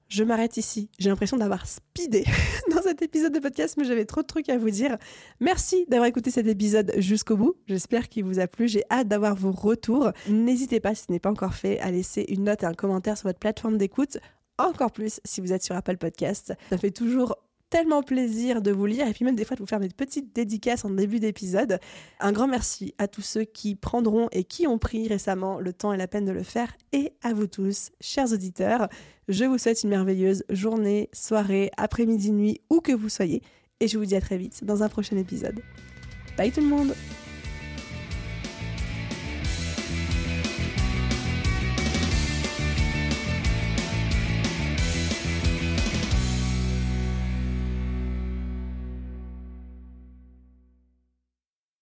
je m'arrête ici. J'ai l'impression d'avoir speedé dans cet épisode de podcast, mais j'avais trop de trucs à vous dire. Merci d'avoir écouté cet épisode jusqu'au bout. J'espère qu'il vous a plu. J'ai hâte d'avoir vos retours. N'hésitez pas, si ce n'est pas encore fait, à laisser une note et un commentaire sur votre plateforme d'écoute. Encore plus si vous êtes sur Apple Podcast. Ça fait toujours tellement plaisir de vous lire et puis même des fois de vous faire des petites dédicaces en début d'épisode. Un grand merci à tous ceux qui prendront et qui ont pris récemment le temps et la peine de le faire et à vous tous, chers auditeurs. Je vous souhaite une merveilleuse journée, soirée, après-midi, nuit, où que vous soyez et je vous dis à très vite dans un prochain épisode. Bye tout le monde